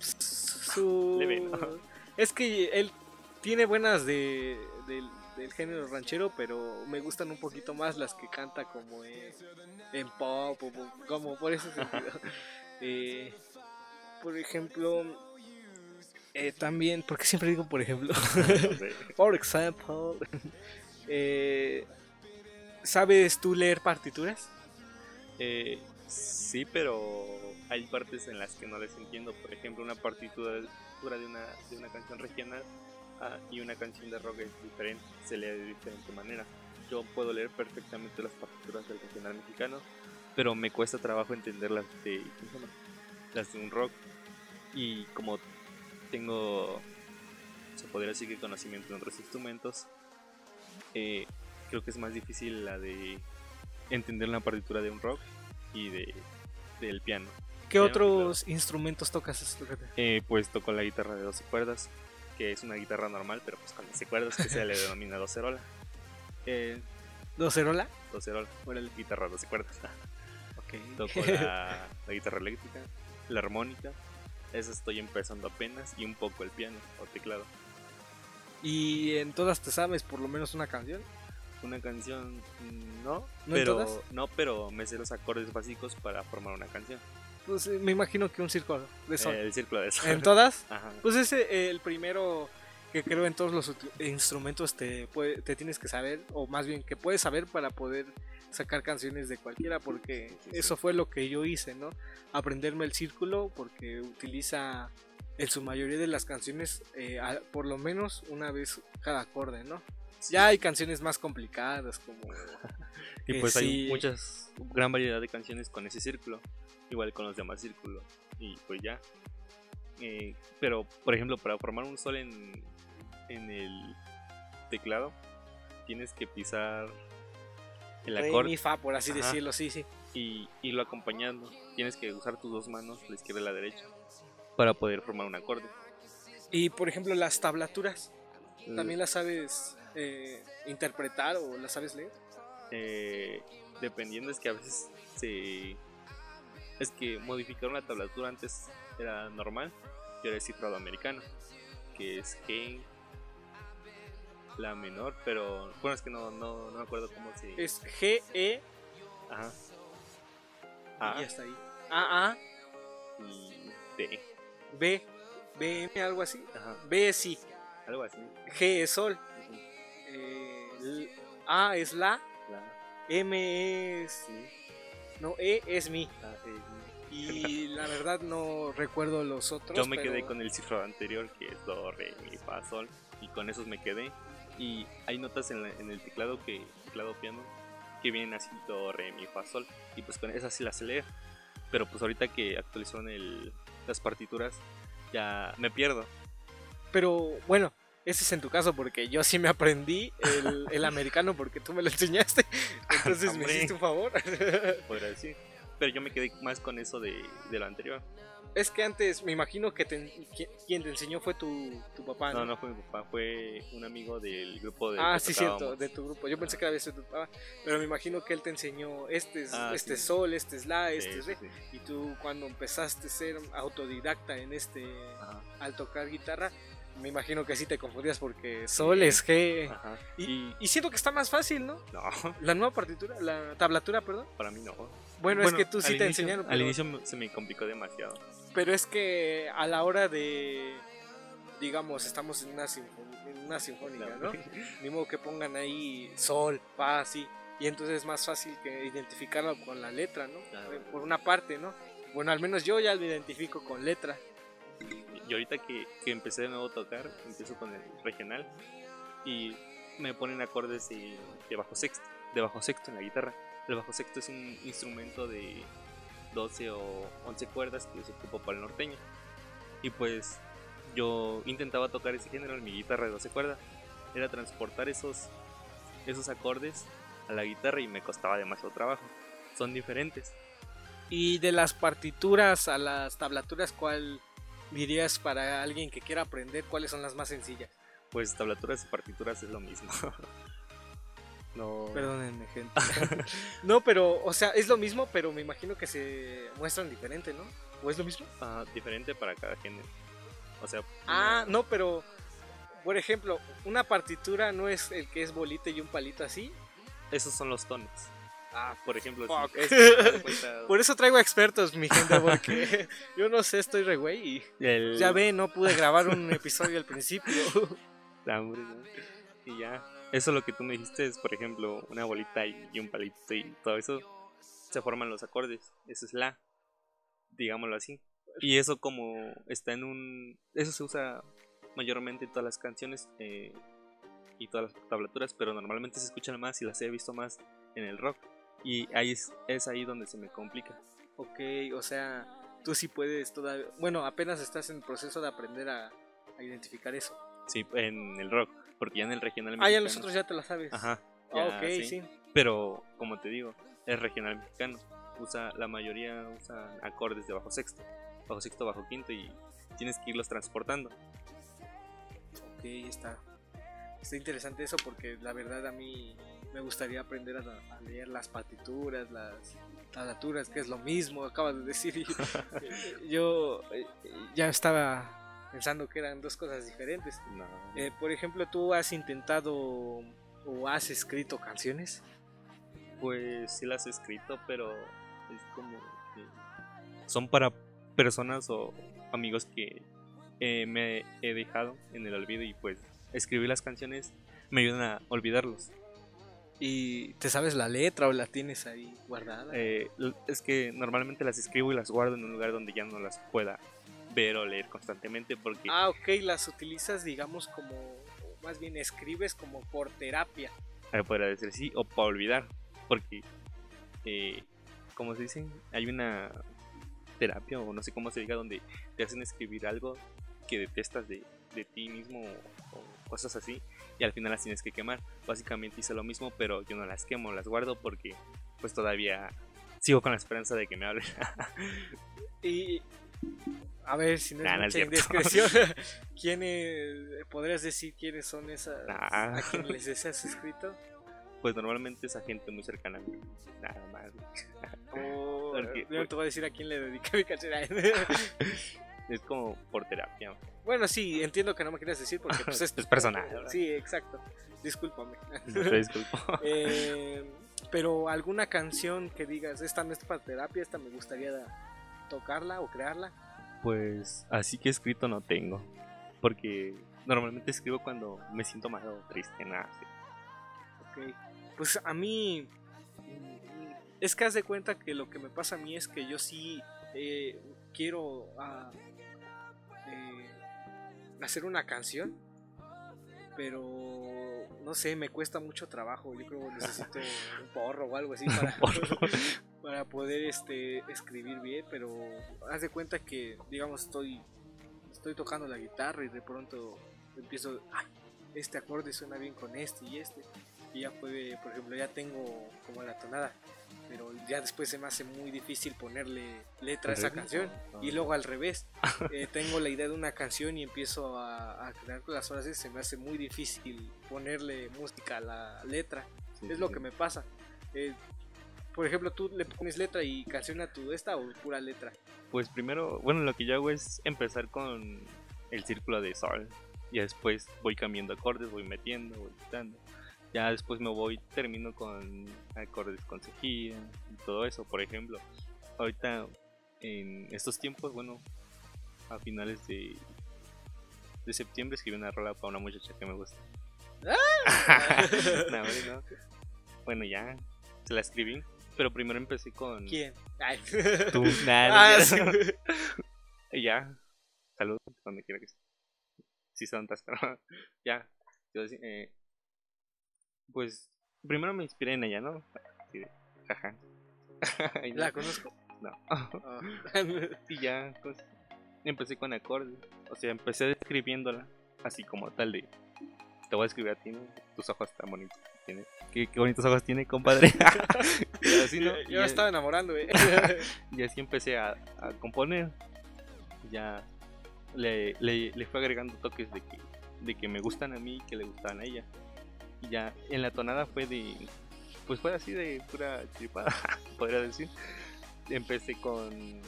su-. Es que él tiene buenas de, del, del género ranchero, pero me gustan un poquito más las que canta como en, en pop, o como por ese sentido. Eh, por ejemplo, eh, también, porque siempre digo por ejemplo, por ejemplo, eh, ¿sabes tú leer partituras? Eh, sí, pero hay partes en las que no les entiendo. Por ejemplo, una partitura de una, de una canción regional ah, y una canción de rock es diferente, se lee de diferente manera. Yo puedo leer perfectamente las partituras del regional mexicano, pero me cuesta trabajo entender las de, las de un rock. Y como tengo, se podría decir que conocimiento en otros instrumentos, eh, creo que es más difícil la de entender la partitura de un rock y de del piano. ¿Qué otros instrumentos tocas? Eh, pues toco la guitarra de 12 cuerdas, que es una guitarra normal, pero pues con 12 cuerdas que se le denomina docerola. Eh, ¿Docerola? Docerola, la guitarra 12 cuerdas. okay. Toco la, la, guitarra eléctrica, la armónica, esa estoy empezando apenas, y un poco el piano o teclado. ¿Y en todas te sabes por lo menos una canción? Una canción, no, ¿No pero no, pero me sé los acordes básicos para formar una canción. Pues eh, me imagino que un círculo de sol. el círculo de sol. ¿En todas? Ajá. Pues ese eh, el primero que creo en todos los instrumentos te, te tienes que saber, o más bien que puedes saber para poder sacar canciones de cualquiera, porque eso fue lo que yo hice, ¿no? Aprenderme el círculo, porque utiliza en su mayoría de las canciones eh, por lo menos una vez cada acorde, ¿no? Ya hay canciones más complicadas como... y pues hay muchas, gran variedad de canciones con ese círculo, igual con los demás círculos, y pues ya. Eh, pero, por ejemplo, para formar un sol en, en el teclado, tienes que pisar el acorde. Mi, fa, por así decirlo, sí, sí. Y irlo acompañando. Tienes que usar tus dos manos, la izquierda y la derecha, para poder formar un acorde. Y por ejemplo, las tablaturas, ¿también las sabes eh, interpretar o las sabes leer? Eh, dependiendo, es que a veces se. Es que modificaron la tablatura antes era normal y ahora es cifrado americano, que es G, la menor, pero bueno, es que no, no, no me acuerdo cómo se. Es G, E. Ajá. A. Y hasta ahí. A, A. Y B. B. B, M, algo así. Ajá. B es sí. Algo así. G es sol. eh, a es la. M es. No, E es mi. Ah, y la verdad no recuerdo los otros. Yo me quedé con el cifrado anterior que es Do, Re, Mi, Fa, Sol. Y con esos me quedé. Y hay notas en, el teclado que teclado piano que vienen así do, re, mi, fa, sol. Y pues con esas sí las sé leer. Pero pues ahorita que actualizaron el, las partituras, ya me pierdo. Pero bueno, ese es en tu caso, porque yo sí me aprendí el, el americano porque tú me lo enseñaste. Entonces me hiciste un favor. Podría decir. Pero yo me quedé más con eso de, de lo anterior. Es que antes me imagino que quien te enseñó fue tu, tu papá. ¿no? no, fue mi papá, fue un amigo del grupo de. Ah, sí, cierto, de tu grupo. Yo pensé que era de tu papá, pero me imagino que él te enseñó este es, ah, este sol, este es la, este es. Y tú cuando empezaste a ser autodidacta en este, al tocar guitarra, me imagino que sí te confundías porque Sol es G. Y, y, siento que está más fácil, ¿no? No. La nueva partitura, la tablatura, perdón. Para mí no. Bueno, es que tú sí te enseñaron. Al inicio se me complicó demasiado. Pero es que a la hora de, digamos, estamos en una, en una sinfónica, ¿no? Ni modo que pongan ahí sol, paz, sí. Y entonces es más fácil que identificarlo con la letra, ¿no? Por una parte, ¿no? Bueno, al menos yo ya lo identifico con letra. Y ahorita que, que empecé de nuevo a tocar, empiezo con el regional y me ponen acordes de, de bajo sexto, de bajo sexto en la guitarra. El bajo sexto es un instrumento de 12 o 11 cuerdas que se ocupa para el norteño. Y pues yo intentaba tocar ese género en mi guitarra de 12 cuerdas. Era transportar esos, esos acordes a la guitarra y me costaba demasiado trabajo. Son diferentes. Y de las partituras a las tablaturas, ¿cuál dirías para alguien que quiera aprender cuáles son las más sencillas? Pues tablaturas y partituras es lo mismo. No. Perdónenme, gente. no, pero, o sea, es lo mismo, pero me imagino que se muestran diferente, ¿no? ¿O es lo mismo? Ah, diferente para cada género. O sea. Ah, no, pero. Por ejemplo, una partitura no es el que es bolita y un palito así. Esos son los tonos. Ah, por ejemplo. por eso traigo expertos, mi gente, porque yo no sé, estoy re güey y ya ve, no pude grabar un episodio al principio. y ya. Eso lo que tú me dijiste es, por ejemplo, una bolita y un palito y todo eso. se forman los acordes. Ese es la, digámoslo así. Y eso como está en un... Eso se usa mayormente en todas las canciones eh, y todas las tablaturas, pero normalmente se escuchan más y las he visto más en el rock. Y ahí es, es ahí donde se me complica. Ok, o sea, tú sí puedes todavía... Bueno, apenas estás en el proceso de aprender a, a identificar eso. Sí, en el rock, porque ya en el regional Ah, ya mexicano- nosotros ya te la sabes. Ajá. Ah, ya, ok, sí. Pero, como te digo, es regional mexicano. Usa, la mayoría usan acordes de bajo sexto, bajo sexto, bajo quinto y tienes que irlos transportando. Ok, está. Está interesante eso porque la verdad a mí me gustaría aprender a, a leer las partituras, las tablaturas, que es lo mismo, acabas de decir. y, yo eh, ya estaba pensando que eran dos cosas diferentes. No. Eh, por ejemplo, ¿tú has intentado o has escrito canciones? Pues sí las he escrito, pero es como que son para personas o amigos que eh, me he dejado en el olvido y pues escribir las canciones me ayudan a olvidarlos. ¿Y te sabes la letra o la tienes ahí guardada? Eh, es que normalmente las escribo y las guardo en un lugar donde ya no las pueda ver o leer constantemente porque Ah, ok, las utilizas, digamos, como, o más bien escribes como por terapia. eh, podría decir sí o para olvidar porque eh, como se dice hay una terapia o no sé cómo se diga donde te hacen escribir algo que detestas de, de ti mismo o, cosas así y al final las tienes que quemar básicamente hice lo mismo pero yo no las quemo las guardo porque pues todavía sigo con la esperanza de que me hablen Y a ver si no es Nah, no es mucha cierto. indiscreción, ¿quiénes podrías decir quiénes son esas Nah. a quienes les deseas escrito? pues normalmente esa gente muy cercana a mí nada más O Porque- yo no te voy a decir a quién le dedica mi canción. Es como por terapia bueno, sí, entiendo que no me quieras decir porque pues, es, Es personal, ¿verdad? Sí, exacto. Discúlpame. te disculpo Eh, pero alguna canción que digas, esta no es para terapia, esta me gustaría tocarla o crearla. Pues así que escrito no tengo. Porque normalmente escribo cuando me siento mal o triste, nada así. Ok. Pues a mí. Es que haz de cuenta que lo que me pasa a mí es que yo sí eh, quiero eh, hacer una canción. Pero no sé, me cuesta mucho trabajo. Yo creo que necesito un porro o algo así para, para poder este, escribir bien. Pero haz de cuenta que, digamos, estoy, estoy tocando la guitarra y de pronto empiezo. "Ay, este acorde suena bien con este y este. Y ya puede, por ejemplo, ya tengo como la tonada. Pero ya después se me hace muy difícil ponerle letra a esa canción. Ah. Y luego al revés, eh, tengo la idea de una canción y empiezo a, a crear con las frases. Se me hace muy difícil ponerle música a la letra. Sí, Es sí, lo que me pasa. Eh, por ejemplo, tú le pones letra y canción a tu esta o pura letra. Pues primero, bueno, lo que yo hago es empezar con el círculo de sol. Y después voy cambiando acordes, voy metiendo, voy quitando. Ya después me voy, termino con acordes con cejilla y todo eso. Por ejemplo, ahorita en estos tiempos, bueno, a finales de, de septiembre escribí una rola para una muchacha que me gusta. No, hombre, no. Bueno, ya, se la escribí. Pero primero empecé con... ¿Quién? Ay. Tú, nada, Ah, no, sí. Ya, saludos donde quiera que esté. Sí, santas, pero ya. Yo eh, pues primero me inspiré en ella, ¿no? Así de, jaja. ¿La conozco? no. Y ya, pues empecé con acordes. O sea, empecé describiéndola así como tal de. Te voy a escribir a ti, ¿no? Tus ojos tan bonitos. Tiene. ¿Qué, qué bonitos ojos tiene, compadre. Así, ¿no? Yo Y me ya- estaba enamorando, eh. y así empecé a, a componer. Ya le, le, le fue agregando toques de que, de que me gustan a mí y que le gustaban a ella. Y ya en la tonada fue de. Pues fue así de pura chiripada, podría decir. Empecé con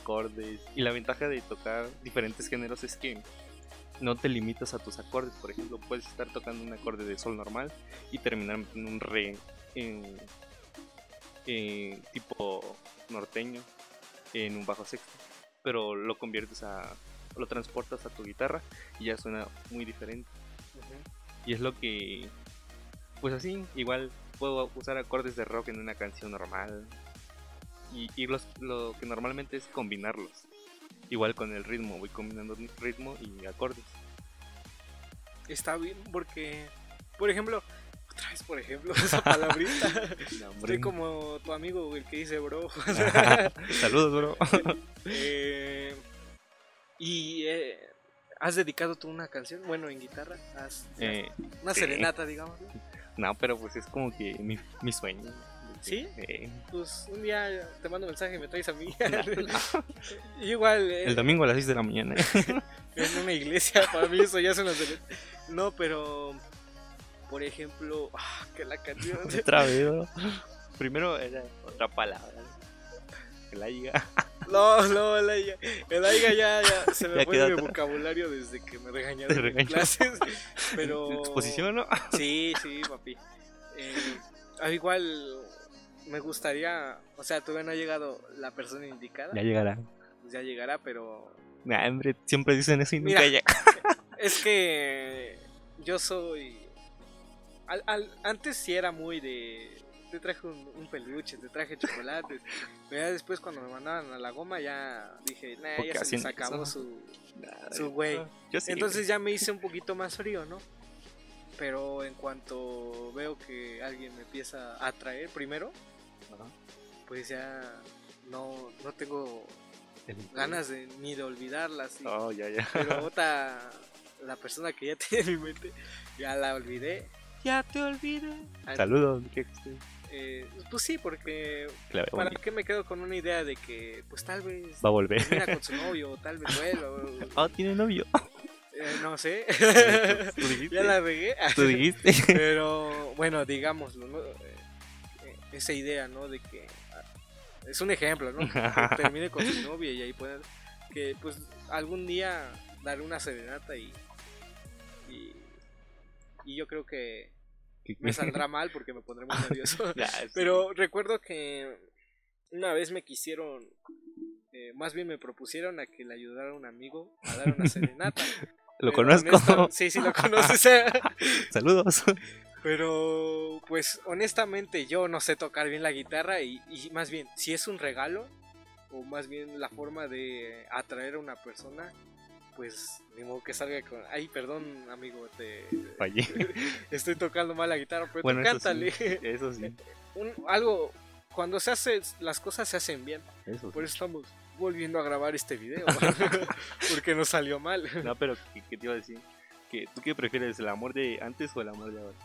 acordes. Y la ventaja de tocar diferentes géneros es que no te limitas a tus acordes. Por ejemplo, puedes estar tocando un acorde de sol normal y terminar en un re en, en tipo norteño en un bajo sexto. Pero lo conviertes a. lo transportas a tu guitarra y ya suena muy diferente. Y es lo que. Pues así, igual puedo usar acordes de rock en una canción normal. y, y los, lo que normalmente es combinarlos. Igual con el ritmo, voy combinando ritmo y acordes. Está bien porque, por ejemplo, otra vez por ejemplo, esa palabrita. No. Estoy como tu amigo, el que dice bro. Saludos, bro. Eh, y eh, has dedicado tú una canción, bueno, en guitarra, has, Eh, una serenata, digamos. No, pero pues es como que mi, mi sueño. ¿Sí? Eh, Pues un día te mando un mensaje y me traes a mí. Y Igual eh, el domingo a las 6 de la mañana. en una iglesia, para mí eso ya una serenata. No, pero por ejemplo, ah, que la canción. Otra vez. Primero era otra palabra. El aiga. No, no, el Aiga. El Aiga ya, ya se me Ya fue mi vocabulario desde que me regañaron en regañó. clases. Pero. Exposición, ¿no? Sí, sí, papi. Eh, al igual me gustaría, o sea, todavía no ha llegado la persona indicada, Ya llegará. pues ya llegará, pero Nah, hombre, siempre dicen eso y nunca llega. es que yo soy... al- al- antes sí era muy de... Te traje un, un peluche, te traje chocolates. pero ya después cuando me mandaban a la goma ya dije, nah, ¿Por qué ya se les acabó su, su güey. Sí. Entonces ya me hice un poquito más frío, ¿no? Pero en cuanto veo que alguien me empieza a atraer primero, Ajá. pues ya no, no tengo ganas de, ni de olvidarlas. y- Oh, ya, ya. Pero otra, la persona que ya tenía en mi mente, ya la olvidé. Ya te olvidé. Saludos. ¿qué- qué- eh, pues sí, porque Claro, ¿para qué me quedo con una idea de que pues tal vez Va a volver. termina con su novio o tal vez vuelva? Oh, tiene novio. eh, no sé. Tú dijiste. ya la regué. Tú dijiste. Pero bueno, digámoslo, ¿no? Eh, esa idea, ¿no? De que ah, es un ejemplo, ¿no? Que termine con su novia y ahí pueda que pues algún día daré una serenata y y, y yo creo que me saldrá mal porque me pondré muy nervioso. Ya, sí. Pero recuerdo que una vez me quisieron eh, más bien me propusieron a que le ayudara a un amigo a dar una serenata. Lo Pero conozco. honesta- sí, sí lo conoces. Saludos. Pero, pues, honestamente, yo no sé tocar bien la guitarra y, y más bien, si es un regalo, o más bien la forma de atraer a una persona, pues, ni modo que salga con... Ay, perdón, amigo, te... Fallé. Estoy tocando mal la guitarra, pero Bueno, tú eso sí. cántale. Eso sí. Un- algo, cuando se hace, las cosas se hacen bien. Eso sí. Por eso estamos volviendo a grabar este video, porque nos salió mal. No, pero ¿qué, qué te iba a decir? ¿Que, ¿Tú qué prefieres, el amor de antes o el amor de ahora?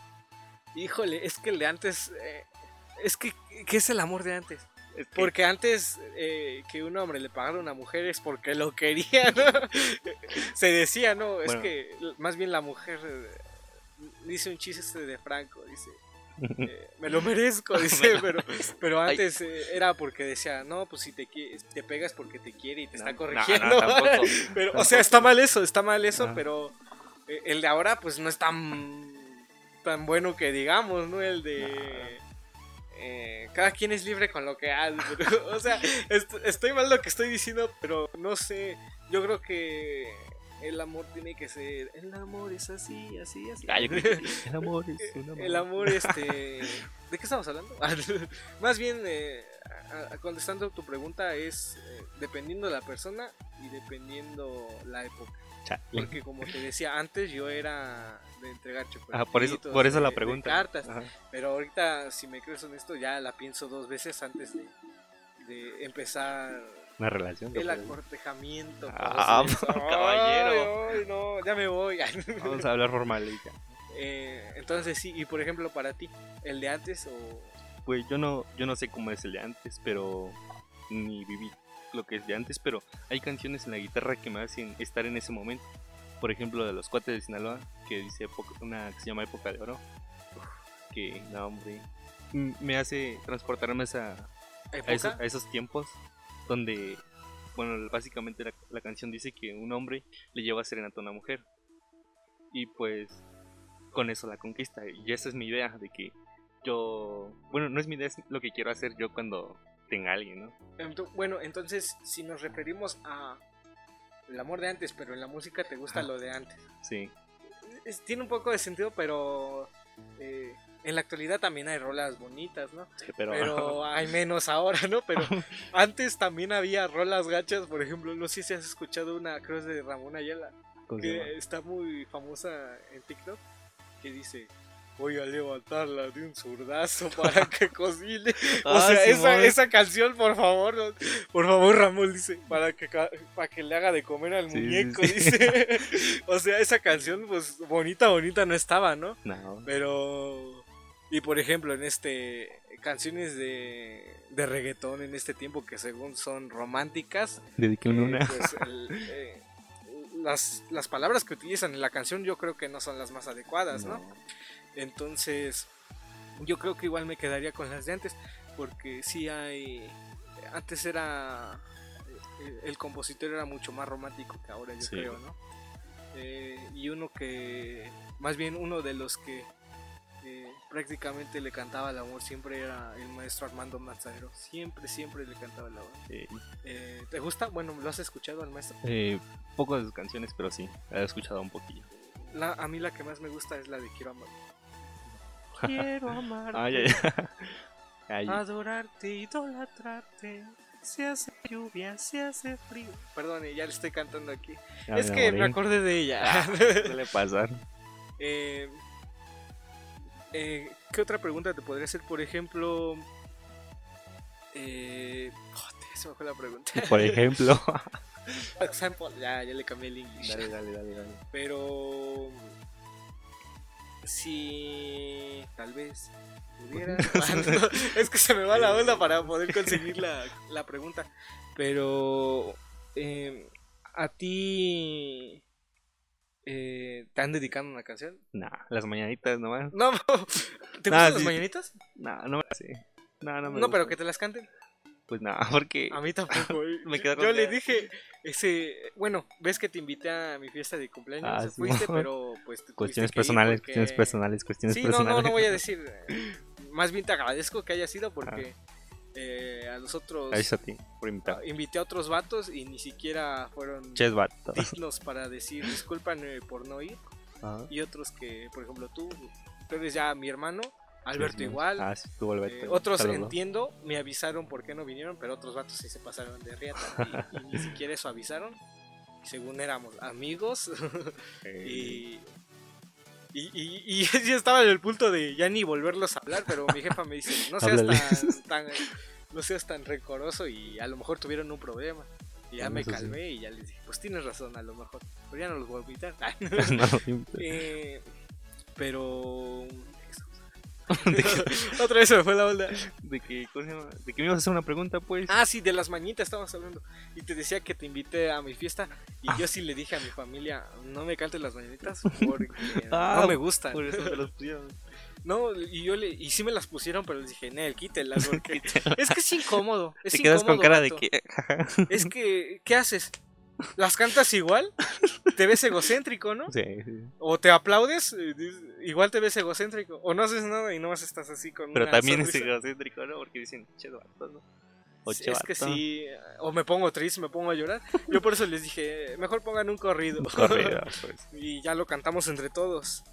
Híjole, es que el de antes... eh, es que, ¿qué es el amor de antes? Es que- Porque antes eh, que un hombre le pagara a una mujer es porque lo quería, ¿no? Se decía, ¿no? Es que más bien la mujer dice un chiste este de Franco, dice, eh, me lo merezco, dice, Me pero, pero antes eh, era porque decía, no, pues si te, te pegas porque te quiere y te No, está corrigiendo. no, tampoco. pero, o sea, está mal eso, está mal eso, pero el de ahora pues no es tan, tan bueno que digamos, ¿no? El de... eh, cada quien es libre con lo que hace. pero, o sea, est- estoy mal lo que estoy diciendo, pero no sé. Yo creo que el amor tiene que ser. El amor es así, así, así. Ah, yo creo que el amor es un amor. El amor, este. ¿De qué estamos hablando? Más bien, eh, a- a- contestando tu pregunta, es eh, dependiendo de la persona y dependiendo la época. Chale. Porque, como te decía antes, yo era de entregar Ah, por eso, chocolatitos, por eso de- la pregunta. cartas. Ajá. Pero ahorita, si me crees honesto, ya la pienso dos veces antes de, de empezar Una relación. el acortejamiento. Ah, caballero. Ay, no, ya me voy. Vamos a hablar formal. Eh, entonces sí, y por ejemplo para ti, el de antes o... Pues yo no, yo no sé cómo es el de antes, pero ni viví lo que es de antes, pero hay canciones en la guitarra que me hacen estar en ese momento. Por ejemplo, de los cuates de Sinaloa, que dice época- una que se llama Época de Oro, que no hombre, me hace transportarme a, esa- a esos, a tiempos donde, bueno, básicamente la, la canción dice que un hombre le lleva serenata a una mujer. Y pues con eso la conquista. Y esa es mi idea de que yo, bueno, no es mi idea, es lo que quiero hacer yo cuando tenga a alguien, ¿no? Bueno, entonces si nos referimos a el amor de antes, pero en la música te gusta Ajá. lo de antes. Sí, Es- tiene un poco de sentido, pero eh, en la actualidad también hay rolas bonitas, ¿no? Sí, pero, Pero hay menos ahora, ¿no? Pero antes también había rolas gachas, por ejemplo, no sé si has escuchado una cruz de Ramón Ayala, que está muy famosa en TikTok, que dice... Voy a levantarla de un zurdazo para que cocine. O Ah, sea, esa, esa canción, por favor, no- por favor, Ramón dice, para que, para que le haga de comer al Sí, muñeco, sí. dice. o sea, esa canción, pues, bonita, bonita no estaba, ¿no? No, Pero, y por ejemplo, en este, canciones de, de reggaetón en este tiempo que según son románticas, dediqué eh, una. pues, el- eh, las, las palabras que utilizan en la canción yo creo que no son las más adecuadas, ¿no? Entonces, yo creo que igual me quedaría con las de antes, porque sí hay. Antes era. eh, El compositor era mucho más romántico que ahora, yo Sí. creo, ¿no? Eh, y uno que. Más bien, uno de los que. eh, prácticamente le cantaba el amor siempre era el maestro Armando Manzanero. Siempre, siempre le cantaba el amor. Eh, Eh, ¿Te gusta? Bueno, ¿lo has escuchado al maestro? eh, poco de sus canciones, pero sí, la he escuchado un poquillo. La, a mí la que más me gusta es la de Quiero amar. Quiero amarte. Ah, ya. Ay, Adorarte, idolatrarte. Se hace lluvia, se hace frío. Perdón, ya le estoy cantando aquí. ya es que me acordé de ella. Suele pasar. Eh, eh, ¿Qué otra pregunta te podría hacer? Por ejemplo. Eh, joder, se me fue la pregunta. Por ejemplo. Por ejemplo, ya, ya le cambié el inglés. dale, dale, dale, dale. Pero. Si. Tal vez. Pudiera. es que se me va la onda para poder conseguir la, la pregunta. Pero. eh, ¿A ti. eh, ¿Te han dedicado una canción? Nah, las mañanitas nomás. No, ¿te Nah, gustan las mañanitas? Nah, no. No, me No, pero que te las canten. Pues nada, porque. A mí tampoco. eh. Me quedo con Yo le dije, ese, bueno, ves que te invité a mi fiesta de cumpleaños, Ah, sí. fuiste, pero pues Cuestiones personales, porque- cuestiones personales, cuestiones Sí, no, personales. no, no voy a decir. Más bien te agradezco que haya sido porque eh, a los otros Gracias a ti por invitar. invité a otros vatos y ni siquiera fueron dignos para decir discúlpame por no ir. Ajá. Y otros que, por ejemplo, tú, tú eres ya mi hermano, Alberto Sí, sí. igual. Ah, sí, tú Alberto. Eh, otros entiendo, me avisaron por qué no vinieron, pero otros vatos sí se pasaron de riata y, y ni siquiera eso avisaron. Según éramos amigos Eh, y, y, y, y yo estaba en el punto de ya ni volverlos a hablar, pero mi jefa me dice, no seas tan, tan- no seas tan rencoroso y a lo mejor tuvieron un problema. Y ya Bueno, me sí. calmé y ya les dije, pues tienes razón a lo mejor, pero ya no los voy a invitar. Eh, pero... ¿De qué- Otra vez se me fue la onda. de que, ¿cómo se llama? ¿De que me ibas a hacer una pregunta, pues? Ah, sí, de las mañitas estábamos hablando. Y te decía que te invité a mi fiesta. Y Ah. yo sí le dije a mi familia, no me cantes las mañanitas porque Ah, no me gustan. Por eso te los pusieron. No, y yo le, y sí me las pusieron, pero les dije, Nel, quítelas porque es que es incómodo. Es Te quedas con cara de que. Es que, ¿qué haces? ¿Las cantas igual? Te ves egocéntrico, ¿no? Sí, sí. O te aplaudes, eh, igual te ves egocéntrico. O no haces nada y nomás estás así con Pero una también es egocéntrico, ¿no? Porque dicen, che, vato, ¿no? O che, es que sí, o me pongo triste, me pongo a llorar. Yo por eso les dije, mejor pongan un corrido. Corrido, pues. y ya lo cantamos entre todos.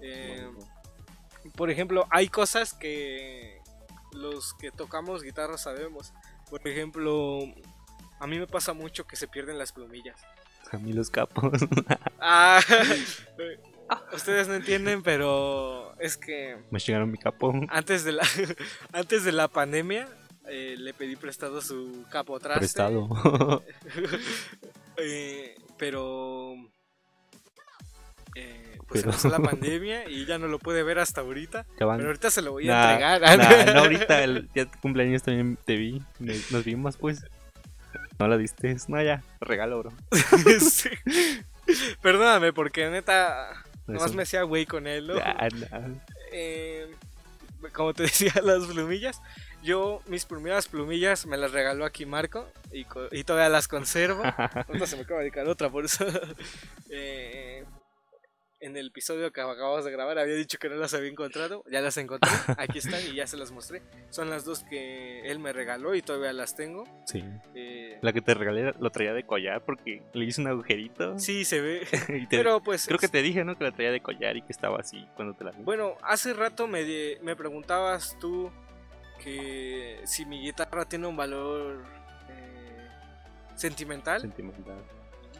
Eh, por ejemplo, hay cosas que los que tocamos guitarra sabemos. Por ejemplo, a mí me pasa mucho que se pierden las plumillas. A mí los capos. Ah, ustedes no entienden, pero es que Me llegaron mi capo. antes de la antes de la pandemia eh, le pedí prestado su capo traste. Prestado. Eh, pero eh, pues Pero- empezó la pandemia y ya no lo pude ver hasta ahorita. Ya van. Pero ahorita se lo voy a entregar. nah, no, ahorita el tu cumpleaños también te vi. Nos vimos, pues. No la diste. No, ya. Regalo, bro. Sí. Perdóname, porque neta, nomás me hacía güey con él, ¿no? Ya, nah. Eh, como te decía, las plumillas. Yo, mis primeras plumillas me las regaló aquí Marco y, y todavía las conservo. Ahorita se me acaba de caer otra, por eso. Eh, en el episodio que acabamos de grabar había dicho que no las había encontrado. Ya las encontré. Aquí están y ya se las mostré. Son las dos que él me regaló y todavía las tengo. Sí. Eh, La que te regalé lo traía de collar porque le hice un agujerito. sí, se ve. te- Pero pues. creo que te dije, ¿no? Que la traía de collar y que estaba así cuando te la vi. Bueno, hace rato me, de- me preguntabas tú que si mi guitarra tiene un valor eh, sentimental. Sentimental.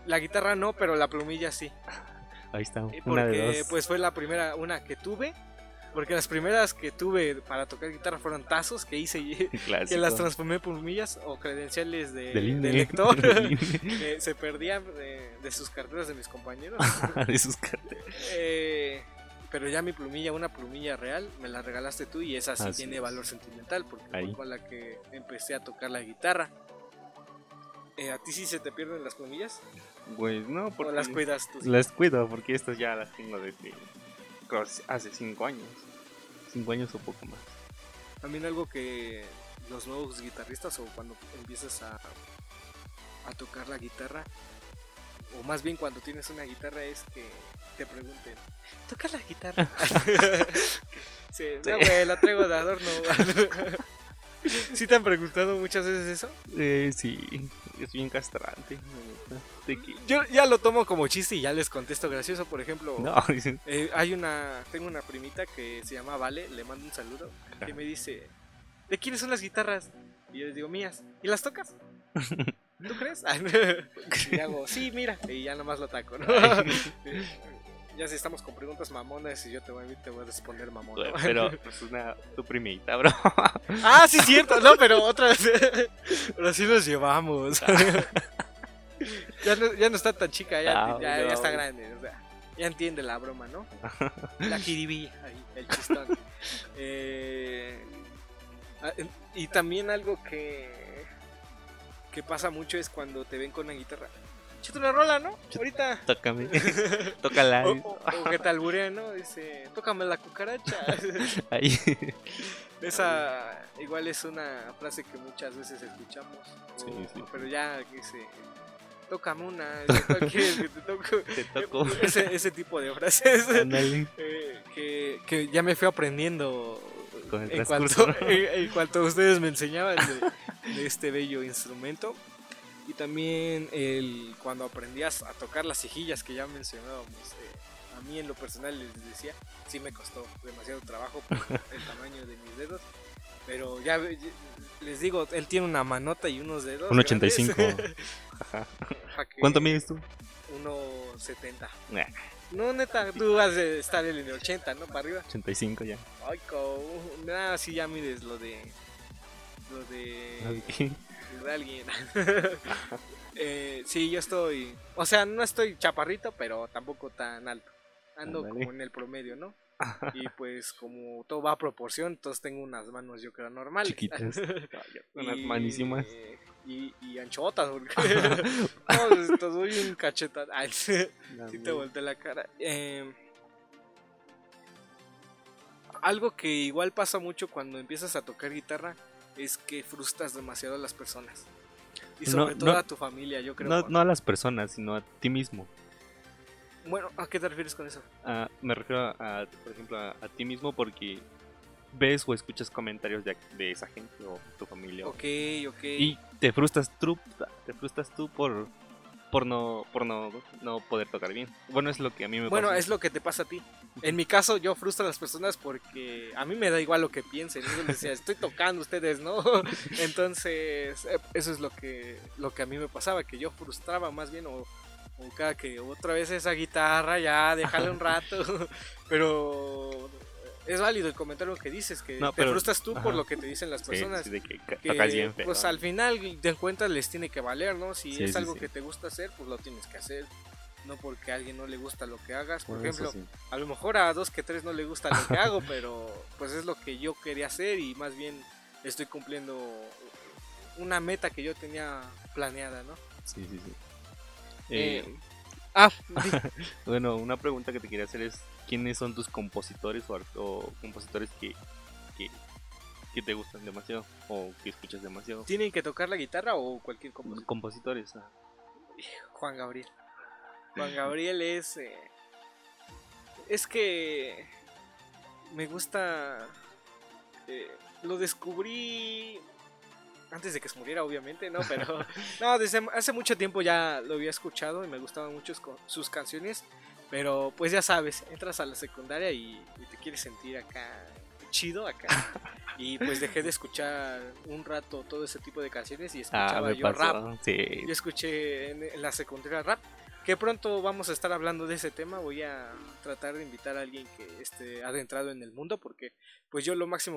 La guitarra no, pero la plumilla sí. Ahí está, Eh, una de Porque dos. pues fue la primera, una que tuve. Porque las primeras que tuve para tocar guitarra fueron tazos que hice y que las transformé en plumillas o credenciales de, lector. Que se perdían de, de sus carteras de mis compañeros. de sus carteras. Eh, pero ya mi plumilla, una plumilla real, me la regalaste tú y esa sí Así tiene es. valor sentimental porque Ahí. fue con la que empecé a tocar la guitarra. Eh, ¿A ti sí se te pierden las plumillas? Pues no, ¿O porque las cuidas tú? las cuido porque estas ya las tengo desde hace cinco años. Cinco años o poco más. También algo que los nuevos guitarristas o cuando empiezas a, a tocar la guitarra, o más bien cuando tienes una guitarra es que te pregunten, ¿tocas la guitarra? sí, no, güey, la traigo de adorno. ¿Sí te han preguntado muchas veces eso? Eh, sí, es bien castrante. Yo ya lo tomo como chiste y ya les contesto gracioso, por ejemplo. No, Eh, hay una, tengo una primita que se llama Vale, le mando un saludo, que me dice, ¿de quiénes son las guitarras? Y yo les digo, mías. ¿Y las tocas? ¿Tú crees? y hago, sí, mira, y ya nomás lo taco, ¿no? Ya si estamos con preguntas mamonas y yo te voy, a- te voy a responder mamón. ¿no? pero es una tu primita, bro. ah, sí, cierto, no, pero otra vez, pero sí nos llevamos. ya, no, ya no está tan chica, ya, Ah, ya, está grande, o sea, ya entiende la broma, ¿no? La kiribí, ahí, el chistón. Eh, ah, y también algo que, que pasa mucho es cuando te ven con una guitarra. Chute una rola, ¿no? Ahorita. Tócame. Tócala. O, o- o que te ¿no? Dice, tócame la cucaracha. Ahí. Esa igual es una frase que muchas veces escuchamos. Sí, o- sí. Pero ya dice, tócame una. dice, ¿cuál quieres que te toco? Te tocó. Ese, ese tipo de frases. Eh, que, que ya me fui aprendiendo Con el en cuanto, en, en cuanto ustedes me enseñaban de, de este bello instrumento. Y también el, cuando aprendías a tocar las cejillas que ya mencionábamos. eh, a mí en lo personal les decía, sí me costó demasiado trabajo por el tamaño de mis dedos. Pero ya, les digo, él tiene una manota y unos dedos. Un 85. grandes, Ajá. pa' que- ¿Cuánto mides tú? 1.70. Nah, No, neta, tú vas a estar en el 80, ¿no? Para arriba. 85 ya. Ay, co. Nada, sí, ya mides lo de. Lo de. De alguien. eh, sí, yo estoy. O sea, no estoy chaparrito, pero tampoco tan alto. Ando como en el promedio, ¿no? Y pues, como todo va a proporción, entonces tengo unas manos, yo creo, normales. Chiquitas. Unas Y- manísimas. Y, y anchotas, porque. no, pues, te doy un cachetón. Ay, sí te volteé la cara. Eh, algo que igual pasa mucho cuando empiezas a tocar guitarra es que frustras demasiado a las personas. Y No, sobre todo no. a tu familia, yo creo. No, no a las personas, sino a ti mismo. Bueno, ¿a qué te refieres con eso? Ah, me refiero a, por ejemplo, a, a ti mismo porque ves o escuchas comentarios de, de esa gente o tu familia. o- Ok, ok. Y te frustras tú, te frustras tú por, por no, por no, no poder tocar bien. Bueno, es lo que a mí me Bueno, pasa. es lo que te pasa a ti. En mi caso, yo frustro a las personas porque a mí me da igual lo que piensen. Yo les decía, estoy tocando ustedes, ¿no? Entonces, eh, eso es lo que, lo que a mí me pasaba, que yo frustraba más bien, o, o cada que otra vez esa guitarra, ya, déjale un rato. Pero es válido el comentario que dices, que No, te pero- frustras tú por lo que te dicen las personas. sí, de que que, bien feo. pues al final de cuentas les tiene que valer, ¿no? Si Sí, es algo que te gusta hacer, pues lo tienes que hacer. No porque a alguien no le gusta lo que hagas. Por ejemplo, sí. a lo mejor a dos que tres no le gusta lo que hago, pero pues es lo que yo quería hacer y más bien estoy cumpliendo una meta que yo tenía planeada, ¿no? Sí, sí, sí. Eh, Eh, ah, bueno, una pregunta que te quería hacer es: ¿quiénes son tus compositores o, compositores que, que, que te gustan demasiado o que escuchas demasiado? ¿tienen que tocar la guitarra o cualquier compositor? Compositores. ah. Juan Gabriel. Juan Gabriel es... eh, es que me gusta. eh, lo descubrí antes de que se muriera, obviamente, ¿no? Pero no, desde hace mucho tiempo ya lo había escuchado y me gustaban mucho sus canciones. Pero pues ya sabes, entras a la secundaria y, y te quieres sentir acá chido acá. Y pues dejé de escuchar un rato todo ese tipo de canciones y Ah, escuchaba me yo rap. pasó. Sí. Yo escuché en la secundaria rap. Que pronto vamos a estar hablando de ese tema. Voy a tratar de invitar a alguien que esté adentrado en el mundo. Porque pues yo lo máximo